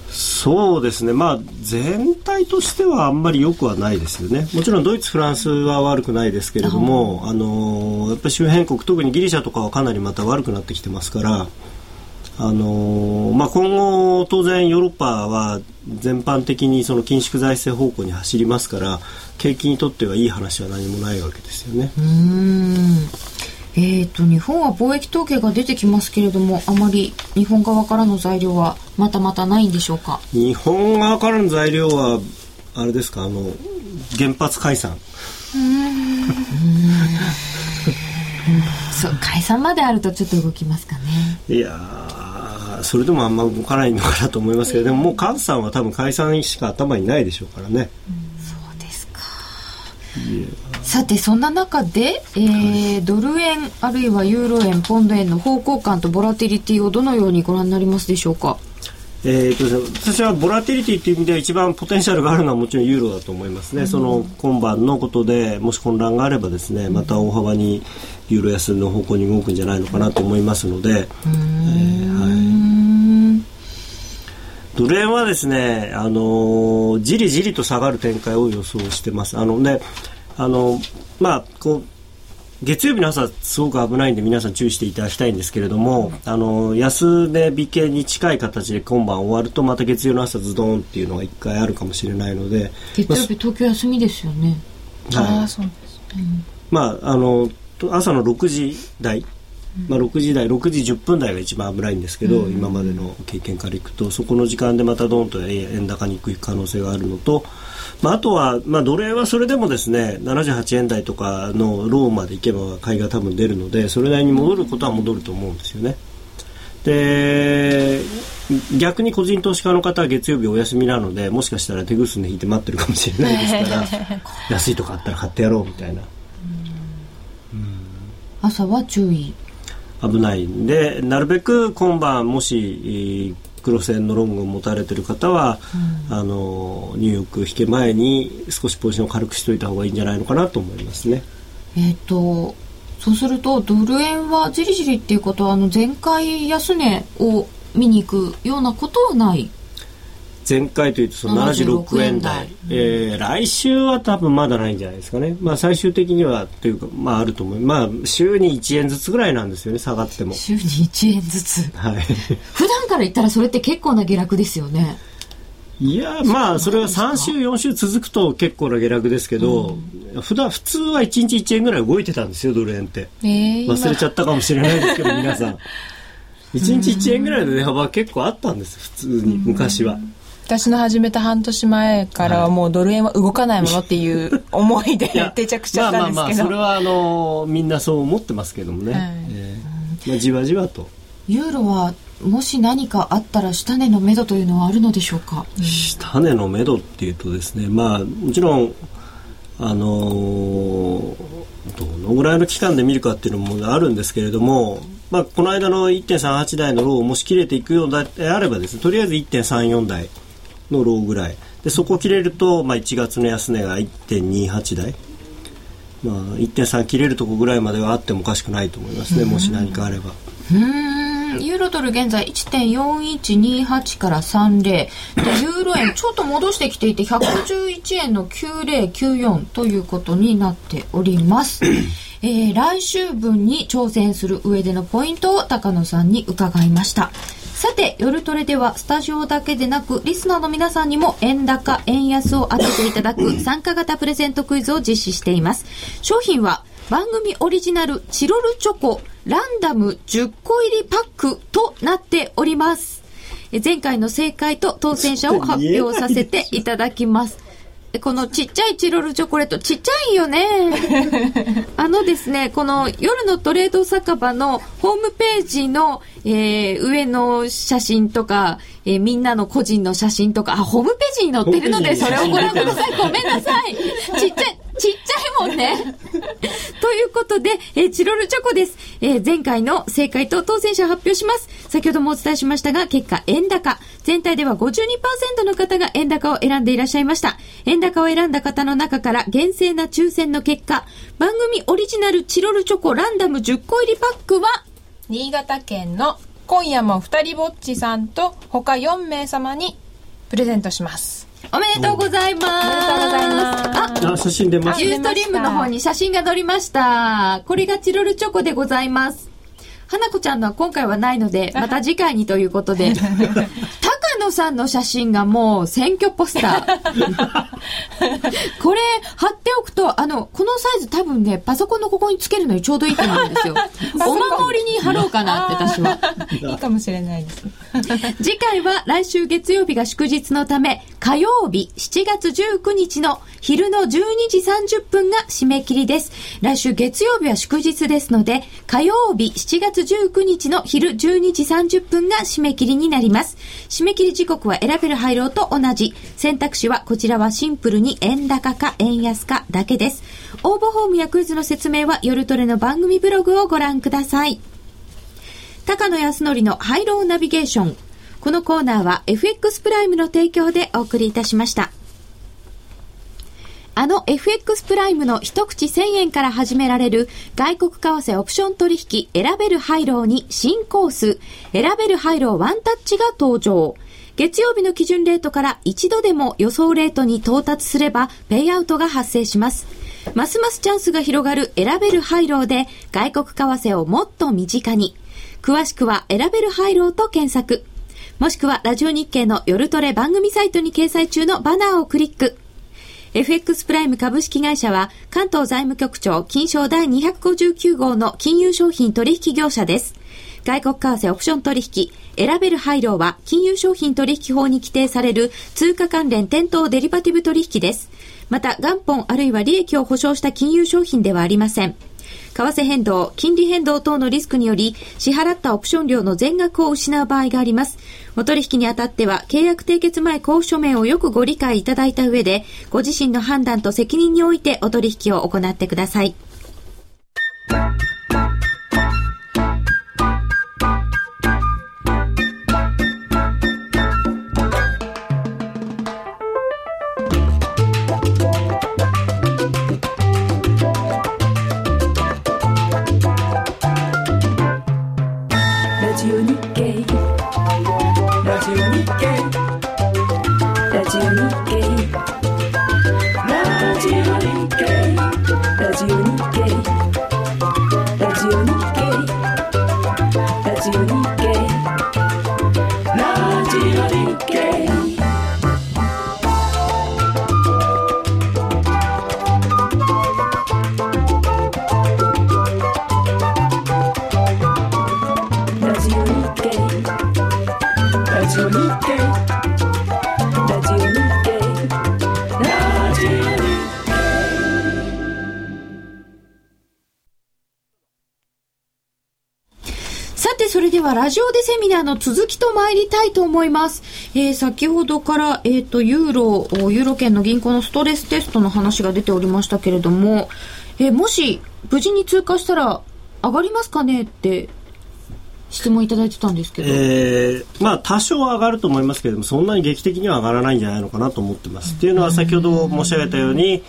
そうですね、まあ、全体としてはあんまり良くはないですよね、もちろんドイツ、フランスは悪くないですけれども、あのやっぱり周辺国、特にギリシャとかはかなりまた悪くなってきてますから、あのまあ、今後、当然ヨーロッパは全般的にその緊縮財政方向に走りますから景気にとってはいい話は何もないわけですよね。うん。えーと、日本は貿易統計が出てきますけれどもあまり日本側からの材料はまたまたないんでしょうか？日本側からの材料はあれですか？あの原発解散。そう解散まであるとちょっと動きますかね。いやそれでもあんま動かないのかなと思いますけどでももう菅さんは多分解散しか頭にないでしょうからね、うん、そうですか。さてそんな中で、えー、ドル円あるいはユーロ円ポンド円の方向感とボラティリティをどのようにご覧になりますでしょうか？えーと、私はボラティリティという意味では一番ポテンシャルがあるのはもちろんユーロだと思いますね、うん、その今晩のことでもし混乱があればですねまた大幅にユーロ安の方向に動くんじゃないのかなと思いますので、えー、はい。ドル円はですね、あのじりじりと下がる展開を予想してます。あのね、あのまあこう月曜日の朝すごく危ないんで皆さん注意していただきたいんですけれども、あの安値引けに近い形で今晩終わるとまた月曜の朝ズドンっていうのが1回あるかもしれないので月曜日、東京休みですよね、はい、ああそうです。ね、まああの朝の6時台まあ、6時台6時10分台が一番危ないんですけど、うん、今までの経験からいくとそこの時間でまたドンと円高に行く可能性があるのと、まあ、あとは、まあ、奴隷はそれでもですね78円台とかのローンまで行けば買いが多分出るのでそれなりに戻ることは戻ると思うんですよね。で逆に個人投資家の方は月曜日お休みなのでもしかしたら手ぐすね引いて待ってるかもしれないですから 安いとこあったら買ってやろうみたいな。朝は注意。危ない。んでなるべく今晩もし黒線のロングを持たれてる方は、うん、あのニューヨーク引け前に少しポジションを軽くしといた方がいいんじゃないのかなと思いますね。えっ、とそうするとドル円はじりじりっていうことはあの前回安値を見に行くようなことはない前回というとその76円台、えー、来週は多分まだないんじゃないですかね、まあ、最終的にはというか、まあ、あると思う、まあ、週に1円ずつぐらいなんですよね下がっても。週に1円ずつ、はい、普段から言ったらそれって結構な下落ですよね。いやまあそれは3週4週続くと結構な下落ですけど、うん、普段普通は1日1円ぐらい動いてたんですよドル円って、えー、忘れちゃったかもしれないですけど皆さん。1日1円ぐらいの値幅結構あったんです普通に昔は。私の始めた半年前からはもうドル円は動かないものっていう 思いで定着しちゃったんですけど。まあまあまあそれはあのみんなそう思ってますけどもね、はい、えー、まあ、じわじわと。ユーロはもし何かあったら下値の目処というのはあるのでしょうか、うん、下値の目処っていうとですねまあもちろんあのー、どのぐらいの期間で見るかっていうのもあるんですけれども、まあ、この間の1.38台のローをもし切れていくようであればですねとりあえず1.34台のローぐらいでそこ切れると、まあ、1月の安値が1.28台、まあ、1.3切れるとこぐらいまではあってもおかしくないと思いますねもし何かあれば。うんユーロドル現在1.4128から30でユーロ円ちょっと戻してきていて111円の9094ということになっております。えー、来週分に挑戦する上でのポイントを高野さんに伺いました。さて、夜トレではスタジオだけでなく、リスナーの皆さんにも円高、円安を当てていただく参加型プレゼントクイズを実施しています。商品は番組オリジナルチロルチョコランダム10個入りパックとなっております。前回の正解と当選者を発表させていただきます。このちっちゃいチロルチョコレート、ちっちゃいよね。あのですね、この夜のトレード酒場のホームページの、えー、上の写真とか、えー、みんなの個人の写真とか、あ、ホームページに載ってるので、それをご覧ください。ごめんなさい。ちっちゃい、ちっちゃいもんね。ということで、えー、チロルチョコです。えー、前回の正解と当選者発表します。先ほどもお伝えしましたが、結果、円高。全体では52%の方が円高を選んでいらっしゃいました。円高を選んだ方の中から厳正な抽選の結果、番組オリジナルチロルチョコランダム10個入りパックは、新潟県の今夜も二人ぼっちさんと他4名様にプレゼントします。おめでとうございます。おめでとうございます。あ、写真出ました。ユーストリームの方に写真が載りました。これがチロルチョコでございます。花子ちゃんのは今回はないので、また次回にということで。高野さんの写真がもう選挙ポスター。これ貼っておくと、あの、このサイズ多分ね、パソコンのここにつけるのにちょうどいいと思うんですよ。お守りに貼ろうかなって私は。いいかもしれないです。次回は来週月曜日が祝日のため、火曜日7月19日の昼の12時30分が締め切りです。来週月曜日は祝日ですので、火曜日7月19日の昼12時30分が締め切りになります。締め切り時刻は選べる配慮と同じ。選択肢はこちらはシンプルに円高か円安かだけです。応募フォームやクイズの説明は夜トレの番組ブログをご覧ください。高野康則のハイローナビゲーション。このコーナーは FX プライムの提供でお送りいたしました。あの FX プライムの一口1000円から始められる外国為替オプション取引選べるハイローに新コース選べるハイローワンタッチが登場。月曜日の基準レートから一度でも予想レートに到達すれば、ペイアウトが発生します。ますますチャンスが広がる選べるハイローで、外国為替をもっと身近に。詳しくは選べるハイローと検索。もしくはラジオ日経の夜トレ番組サイトに掲載中のバナーをクリック。FX プライム株式会社は関東財務局長金賞第259号の金融商品取引業者です。外国為替オプション取引、選べる配慮は金融商品取引法に規定される通貨関連店頭デリバティブ取引です。また、元本あるいは利益を保証した金融商品ではありません。為替変動、金利変動等のリスクにより、支払ったオプション料の全額を失う場合があります。お取引にあたっては、契約締結前交付書面をよくご理解いただいた上で、ご自身の判断と責任においてお取引を行ってください。はラジオでセミナーの続きと参りたいと思います。えー、先ほどから、えっ、ー、と、ユーロ、ユーロ圏の銀行のストレステストの話が出ておりましたけれども、えー、もし、無事に通過したら、上がりますかねって質問いただいてたんですけど、えー、まあ多少は上がると思いますけれどもそんなに劇的には上がらないんじゃないのかなと思ってます。っていうのは先ほど申し上げたように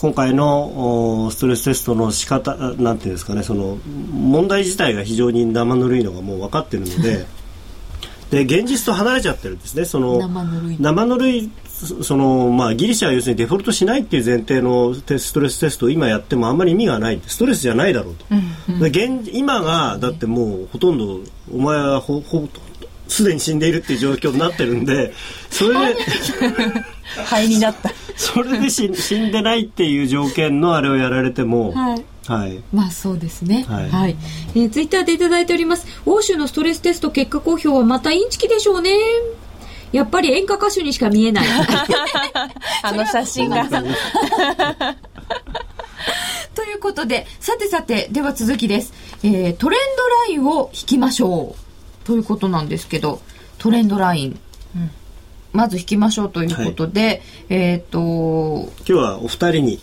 今回のストレステストの仕方なんていうんですかねその問題自体が非常に生ぬるいのがもう分かってるので で現実と離れちゃってるんですね。その生ぬるいそのまあ、ギリシャは要するにデフォルトしないっていう前提のストレステストを今やってもあんまり意味がないストレスじゃないだろうと、うんうん、現今がだってもうほとんどお前はほほすでに死んでいるっていう状況になってるんでそれで 肺になった それで死死んでないっていう条件のあれをやられても、はい、はい、まあそうですね。はい。はい、えー、ツイッターでいただいております。欧州のストレステスト結果公表はまたインチキでしょうね。やっぱり演歌歌手にしか見えない。あの写真が。ということで、さてさて、では続きです。えー、トレンドラインを引きましょう。ということなんですけどトレンドライン、うん、まず引きましょうということで、はい、えっ、ー、と今日はお二人に、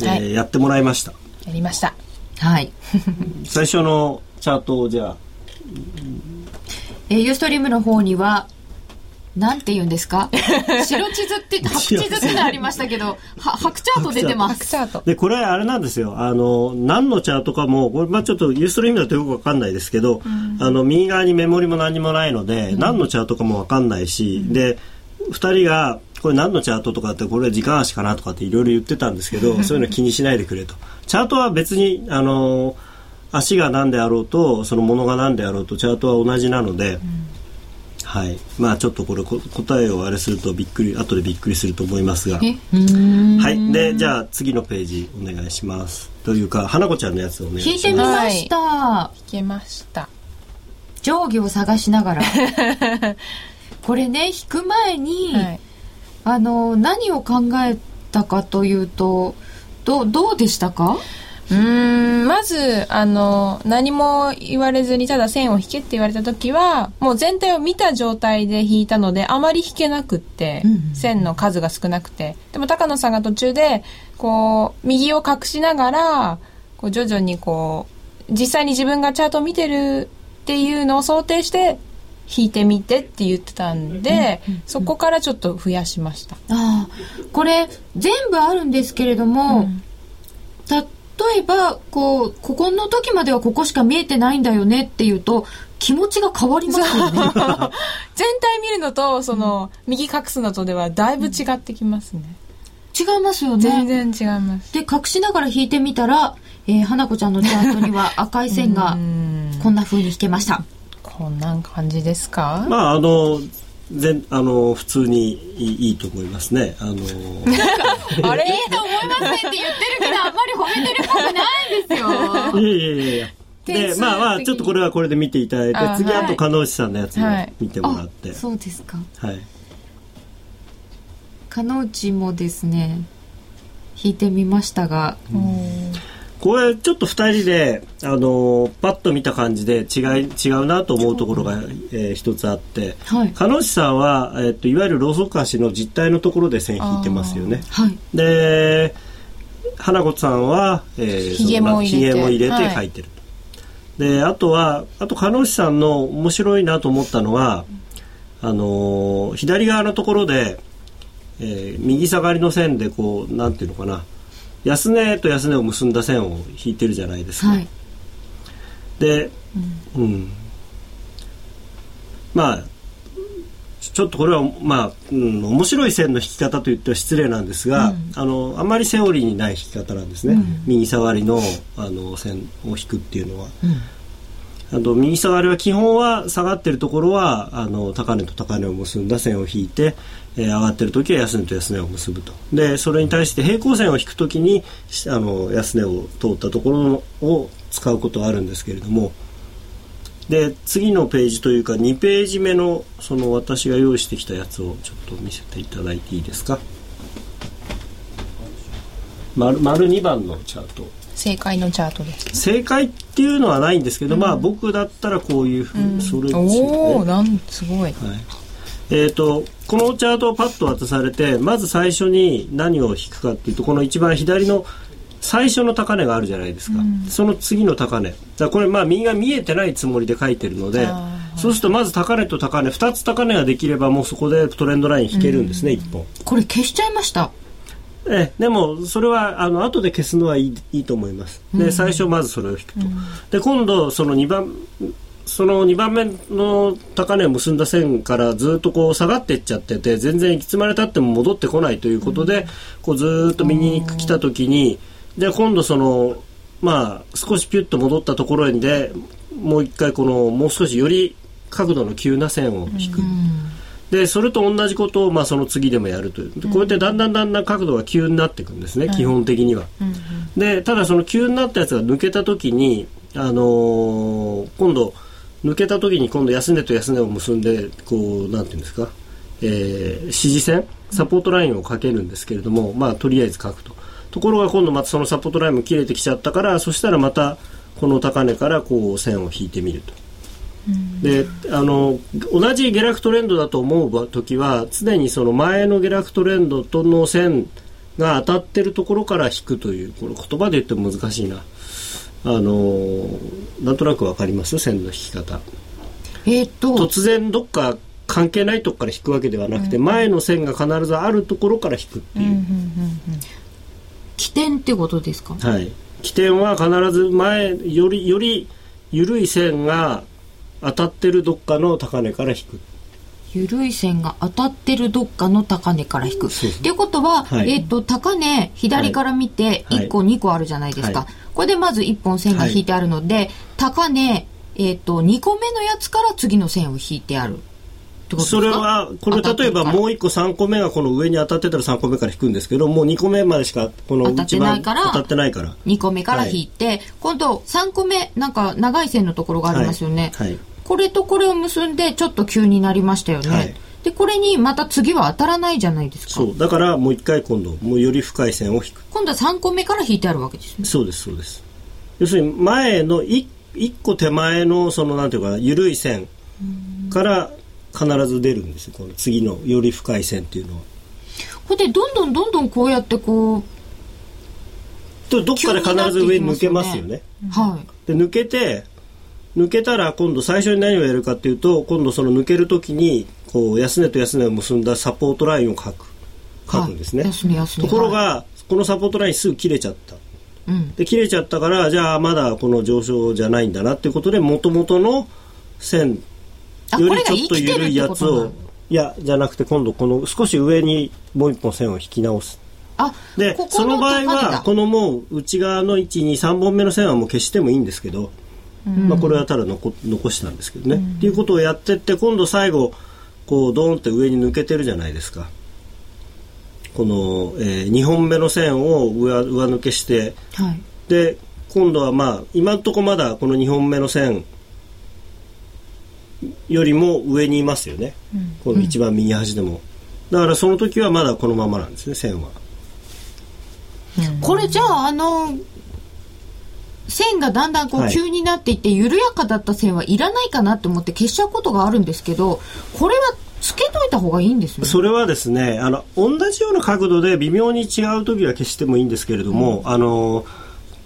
えー、はい、やってもらいました。やりました。はい。最初のチャートをじゃあ、えー、ユーストリームの方にはなんて言うんですか？白地図って白地図ってありましたけど白チャート出てます。白チャート。でこれあれなんですよ。あの何のチャートかもこれ、まあ、ちょっとユーストリームだとよくわかんないですけど、うん、あの右側にメモリも何もないので、うん、何のチャートかもわかんないし、うん、で2人がこれ何のチャートとかってこれ時間足かなとかっていろいろ言ってたんですけどそういうの気にしないでくれと。チャートは別にあの足が何であろうとそのものが何であろうとチャートは同じなので、はい。まあちょっとこれ答えをあれするとびっくり後でびっくりすると思いますが。はい。でじゃあ次のページお願いします。というか花子ちゃんのやつをお願いします。引いてみました、はい、引けました。定規を探しながら。これね引く前に、はい、あの何を考えたかというとどどうでしたか？うん。まずあの何も言われずにただ線を引けって言われた時はもう全体を見た状態で引いたのであまり引けなくって、うん、線の数が少なくて。でも高野さんが途中でこう右を隠しながらこう徐々にこう実際に自分がチャートを見てるっていうのを想定して引いてみてって言ってたんで、うんうんうん、そこからちょっと増やしました。あこれ全部あるんですけれども、うん、例えばこうここの時まではここしか見えてないんだよねっていうと気持ちが変わりますよね。全体見るのとその、うん、右隠すのとではだいぶ違ってきますね、違いますよね。全然違います。で隠しながら引いてみたら、えー、花子ちゃんのチャートには 赤い線がこんな風に引けました。こんな感じですか？まああの全あの普通にいいと思いますね。あの あれ？いいと思いませんって言ってるけどあんまり褒めてるっぽくないんですよ。いやいやいやでまあまあちょっとこれはこれで見ていただいて次あと加納内さんのやつも見てもらって、はい、そうですか。はい加納内もですね弾いてみましたが、うんこれちょっと2人であのパッと見た感じで違い違うなと思うところが、えー、一つあって、はい、鹿野内さんは、えーと、いわゆるローソク足の実態のところで線引いてますよね。はい、で花子さんは、えー、ひげも入れて。描いてると。はい、であとはあと鹿野内さんの面白いなと思ったのはあのー、左側のところで、えー、右下がりの線でこうなんていうのかな安値と安値を結んだ線を引いてるじゃないですか。はい、で、うん、うん、まあちょっとこれはまあ、うん、面白い線の引き方と言っては失礼なんですが、うん、あのあんまりセオリーにない引き方なんですね、うん、右下がりのあの線を引くっていうのは。あの右下がりは基本は下がってるところはあの高値と高値を結んだ線を引いて、えー、上がってる時は安値と安値を結ぶと。でそれに対して平行線を引く時にあの安値を通ったところを使うことはあるんですけれども。で次のページというか2ページ目のその私が用意してきたやつをちょっと見せていただいていいですか？丸丸2番のチャート。正解のチャートです。正解っていうのはないんですけど、うん、まあ僕だったらこういうふうに、うん、それですよね。おおなんすごい、はいえーと、このチャートをパッと渡されてまず最初に何を引くかっていうとこの一番左の最初の高値があるじゃないですか、うん、その次の高値。だこれまあ右が見えてないつもりで書いてるのでそうするとまず高値と高値2つ高値ができればもうそこでトレンドライン引けるんですね、うん、1本。これ消しちゃいました？えでもそれはあの後で消すのはいいいいと思います。で、最初まずそれを引くと、で今度その2番その2番目の高値を結んだ線からずっとこう下がっていっちゃってて全然いつまでたっても戻ってこないということで、うん、こうずっと右に来た時にじゃあ今度そのまあ少しピュッと戻ったところでもう一回このもう少しより角度の急な線を引く。うん。でそれと同じことを、まあ、その次でもやるという。こうやってだんだんだんだん角度が急になっていくんですね、基本的には。でただその急になったやつが抜けた時に、あのー、今度抜けた時に今度安値と安値を結んでこうなんていうんですか、えー、支持線サポートラインをかけるんですけれども、まあとりあえず書くと。ところが今度またそのサポートラインも切れてきちゃったからそしたらまたこの高値からこう線を引いてみると。であの同じ下落トレンドだと思う時は常にその前の下落トレンドとの線が当たってるところから引くというこの言葉で言っても難しいなあのなんとなくわかります？線の引き方。えー、っと。突然どっか関係ないとこから引くわけではなくて、うん、前の線が必ずあるところから引くっていう。起点ってことですか？はい。起点は必ず前よりより緩い線が当たってるどっかの高値から引く緩い線が当たってるどっかの高値から引く。っていうことは、はい、えっ、ー、と、高値、左から見て、1個、2個あるじゃないですか。はい、これでまず1本線が引いてあるので、はい、高値、えっ、ー、と、2個目のやつから次の線を引いてある。それはこれ例えばもう1個3個目がこの上に当たってたら3個目から引くんですけどもう2個目までしかこの当たってないから当たってないから。2個目から引いて、はい、今度3個目なんか長い線のところがありますよね、はい。はい、これとこれを結んでちょっと急になりましたよね、でこれにまた次は当たらないじゃないですか。そう。だからもう一回今度もうより深い線を引く。今度は3個目から引いてあるわけですね。そうですそうです。要するに前の 1, 1個手前のそのなんていうか緩い線から必ず出るんですよこの次のより深い線っていうのは。これでどんどんどんどんこうやってこうとどっかで必ず上に抜けますよね、ね、はい。で抜けて抜けたら今度最初に何をやるかっていうと今度その抜けるときにこう安値と安値を結んだサポートラインを書く。書くんですね、はい、ところが、はい、このサポートラインすぐ切れちゃった。うん、で切れちゃったからじゃあまだこの上昇じゃないんだなっていうことでもともとの線よりちょっと緩いやつをいやじゃなくて今度この少し上にもう一本線を引き直す。あでその場合はこのもう内側の123本目の線はもう消してもいいんですけど、うん、まあ、これはただ残残したんですけどね、うん、っていうことをやってって今度最後こうドーンって上に抜けてるじゃないですか。この、えー、2本目の線を上上抜けして、はい、で今度はまあ今のところまだこの2本目の線よりも上にいますよね、うん、この一番右端でも、だからその時はまだこのままなんですね線は、うん、これじゃああの線がだんだんこう急になっていって、緩やかだった線はいらないかなと思って消しちゃうことがあるんですけどこれはつけといた方がいいんですね。それはですねあの同じような角度で微妙に違う時は消してもいいんですけれども、うん、あの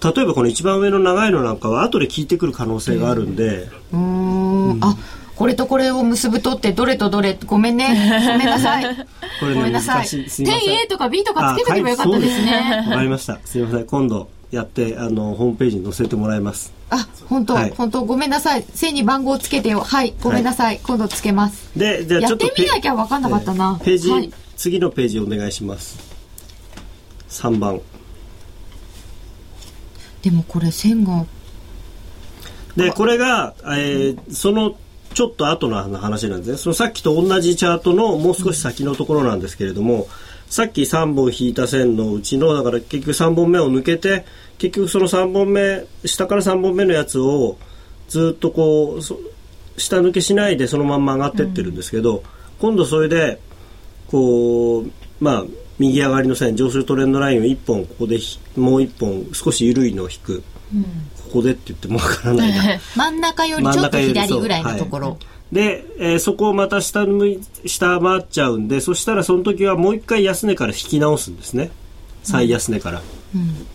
例えばこの一番上の長いのなんかは後で効いてくる可能性があるんで、うん、うん。あこれとこれを結ぶとってどれとどれ。ごめんね。ごめんなさい。ごめんなさい。点 A とか B とかつけとけばよかったですね。わかりました。すみません。今度やってあのホームページに載せてもらいます。あ本当、はい、本当ごめんなさい。線に番号つけてよ。はいごめんなさい、はい、今度つけます。でじゃあちょっとやってみなきゃ分かんなかったな、ページ、はい、次のページお願いします。3番。でもこれ線が。でこれが、えー、そのちょっと後の話なんですね。そのさっきと同じチャートのもう少し先のところなんですけれども、さっき3本引いた線のうちのだから結局3本目を抜けて結局その3本目下から3本目のやつをずっとこう下抜けしないでそのまんま上がってってるんですけど、うん、今度それでこうまあ右上がりの線上昇トレンドラインを1本ここでもう1本少し緩いのを引く、うん、ここでって言ってもわからない。な 真ん中よりちょっと左ぐらいのところ、で、えー、そこをまた下向い下回っちゃうんでそしたらその時はもう一回安値から引き直すんですね。最安値から、うん、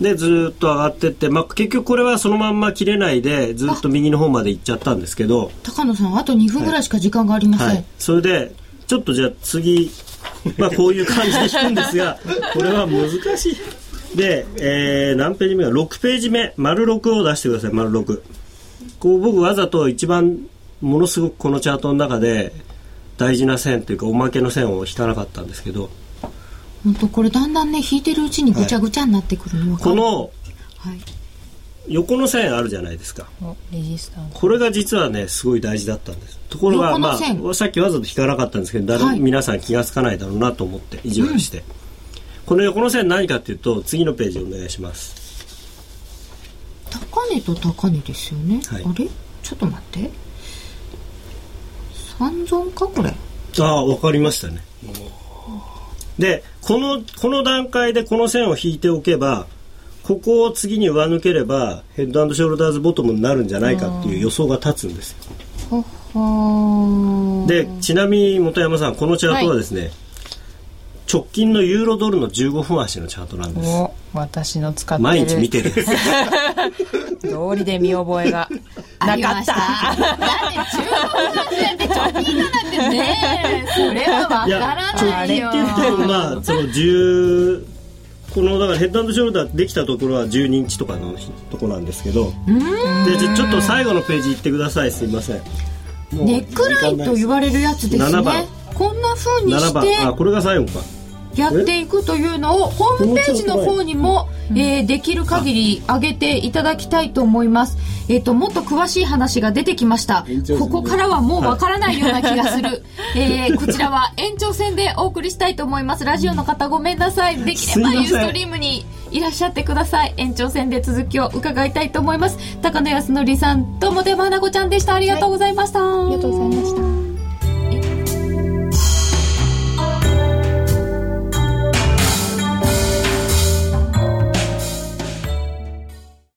でずっと上がってって、まあ、結局これはそのまんま切れないでずっと右の方まで行っちゃったんですけど。高野さんあと2分ぐらいしか時間がありません、はい。はい、それでちょっとじゃあ次 まあこういう感じで引くんですが これは難しい。で、えー、何ページ目か6ページ目。丸6を出してください。丸6こう僕わざと一番ものすごくこのチャートの中で大事な線というかおまけの線を引かなかったんですけど本当これだんだんね引いてるうちにぐちゃぐちゃになってくるの、はい、この、横の線あるじゃないですか。これが実はねすごい大事だったんです。ところがまあさっきわざと引かなかったんですけど誰、はい、皆さん気が付かないだろうなと思って意地悪して、うん、この横の線何かっていうと次のページお願いします。高値と高値ですよね、はい、あれ？ちょっと待って。三尊か？これ。ああ分かりましたねでこのこの段階でこの線を引いておけばここを次に上抜ければヘッドショルダーズボトムになるんじゃないかっていう予想が立つんですよ。でちなみに本山さんこのチャートはですね、はい、直近のユーロドルの15分足のチャートなんです。私の使ってる。毎日見てる。道理で見覚えが。なかった。だって15分足って直近なんですね。それはわからないよ。直近って言ってもまあ その10このだからヘッドショルダーできたところは12インチとかのとこなんですけど。でちょっと最後のページ行ってください。すいません。ネックラインと言われるやつですね。番。こんなふうにして。あこれが最後かやっていくというのをホームページの方にも、え？ー、できる限り上げていただきたいと思います。えっ、ー、と、もっと詳しい話が出てきました。ここからはもうわからないような気がする。えー、こちらは延長戦でお送りしたいと思います。ラジオの方ごめんなさい。できればユーストリームにいらっしゃってください。延長戦で続きを伺いたいと思います。高野康則さんともでまなこちゃんでした。ありがとうございました。はい、ありがとうございました。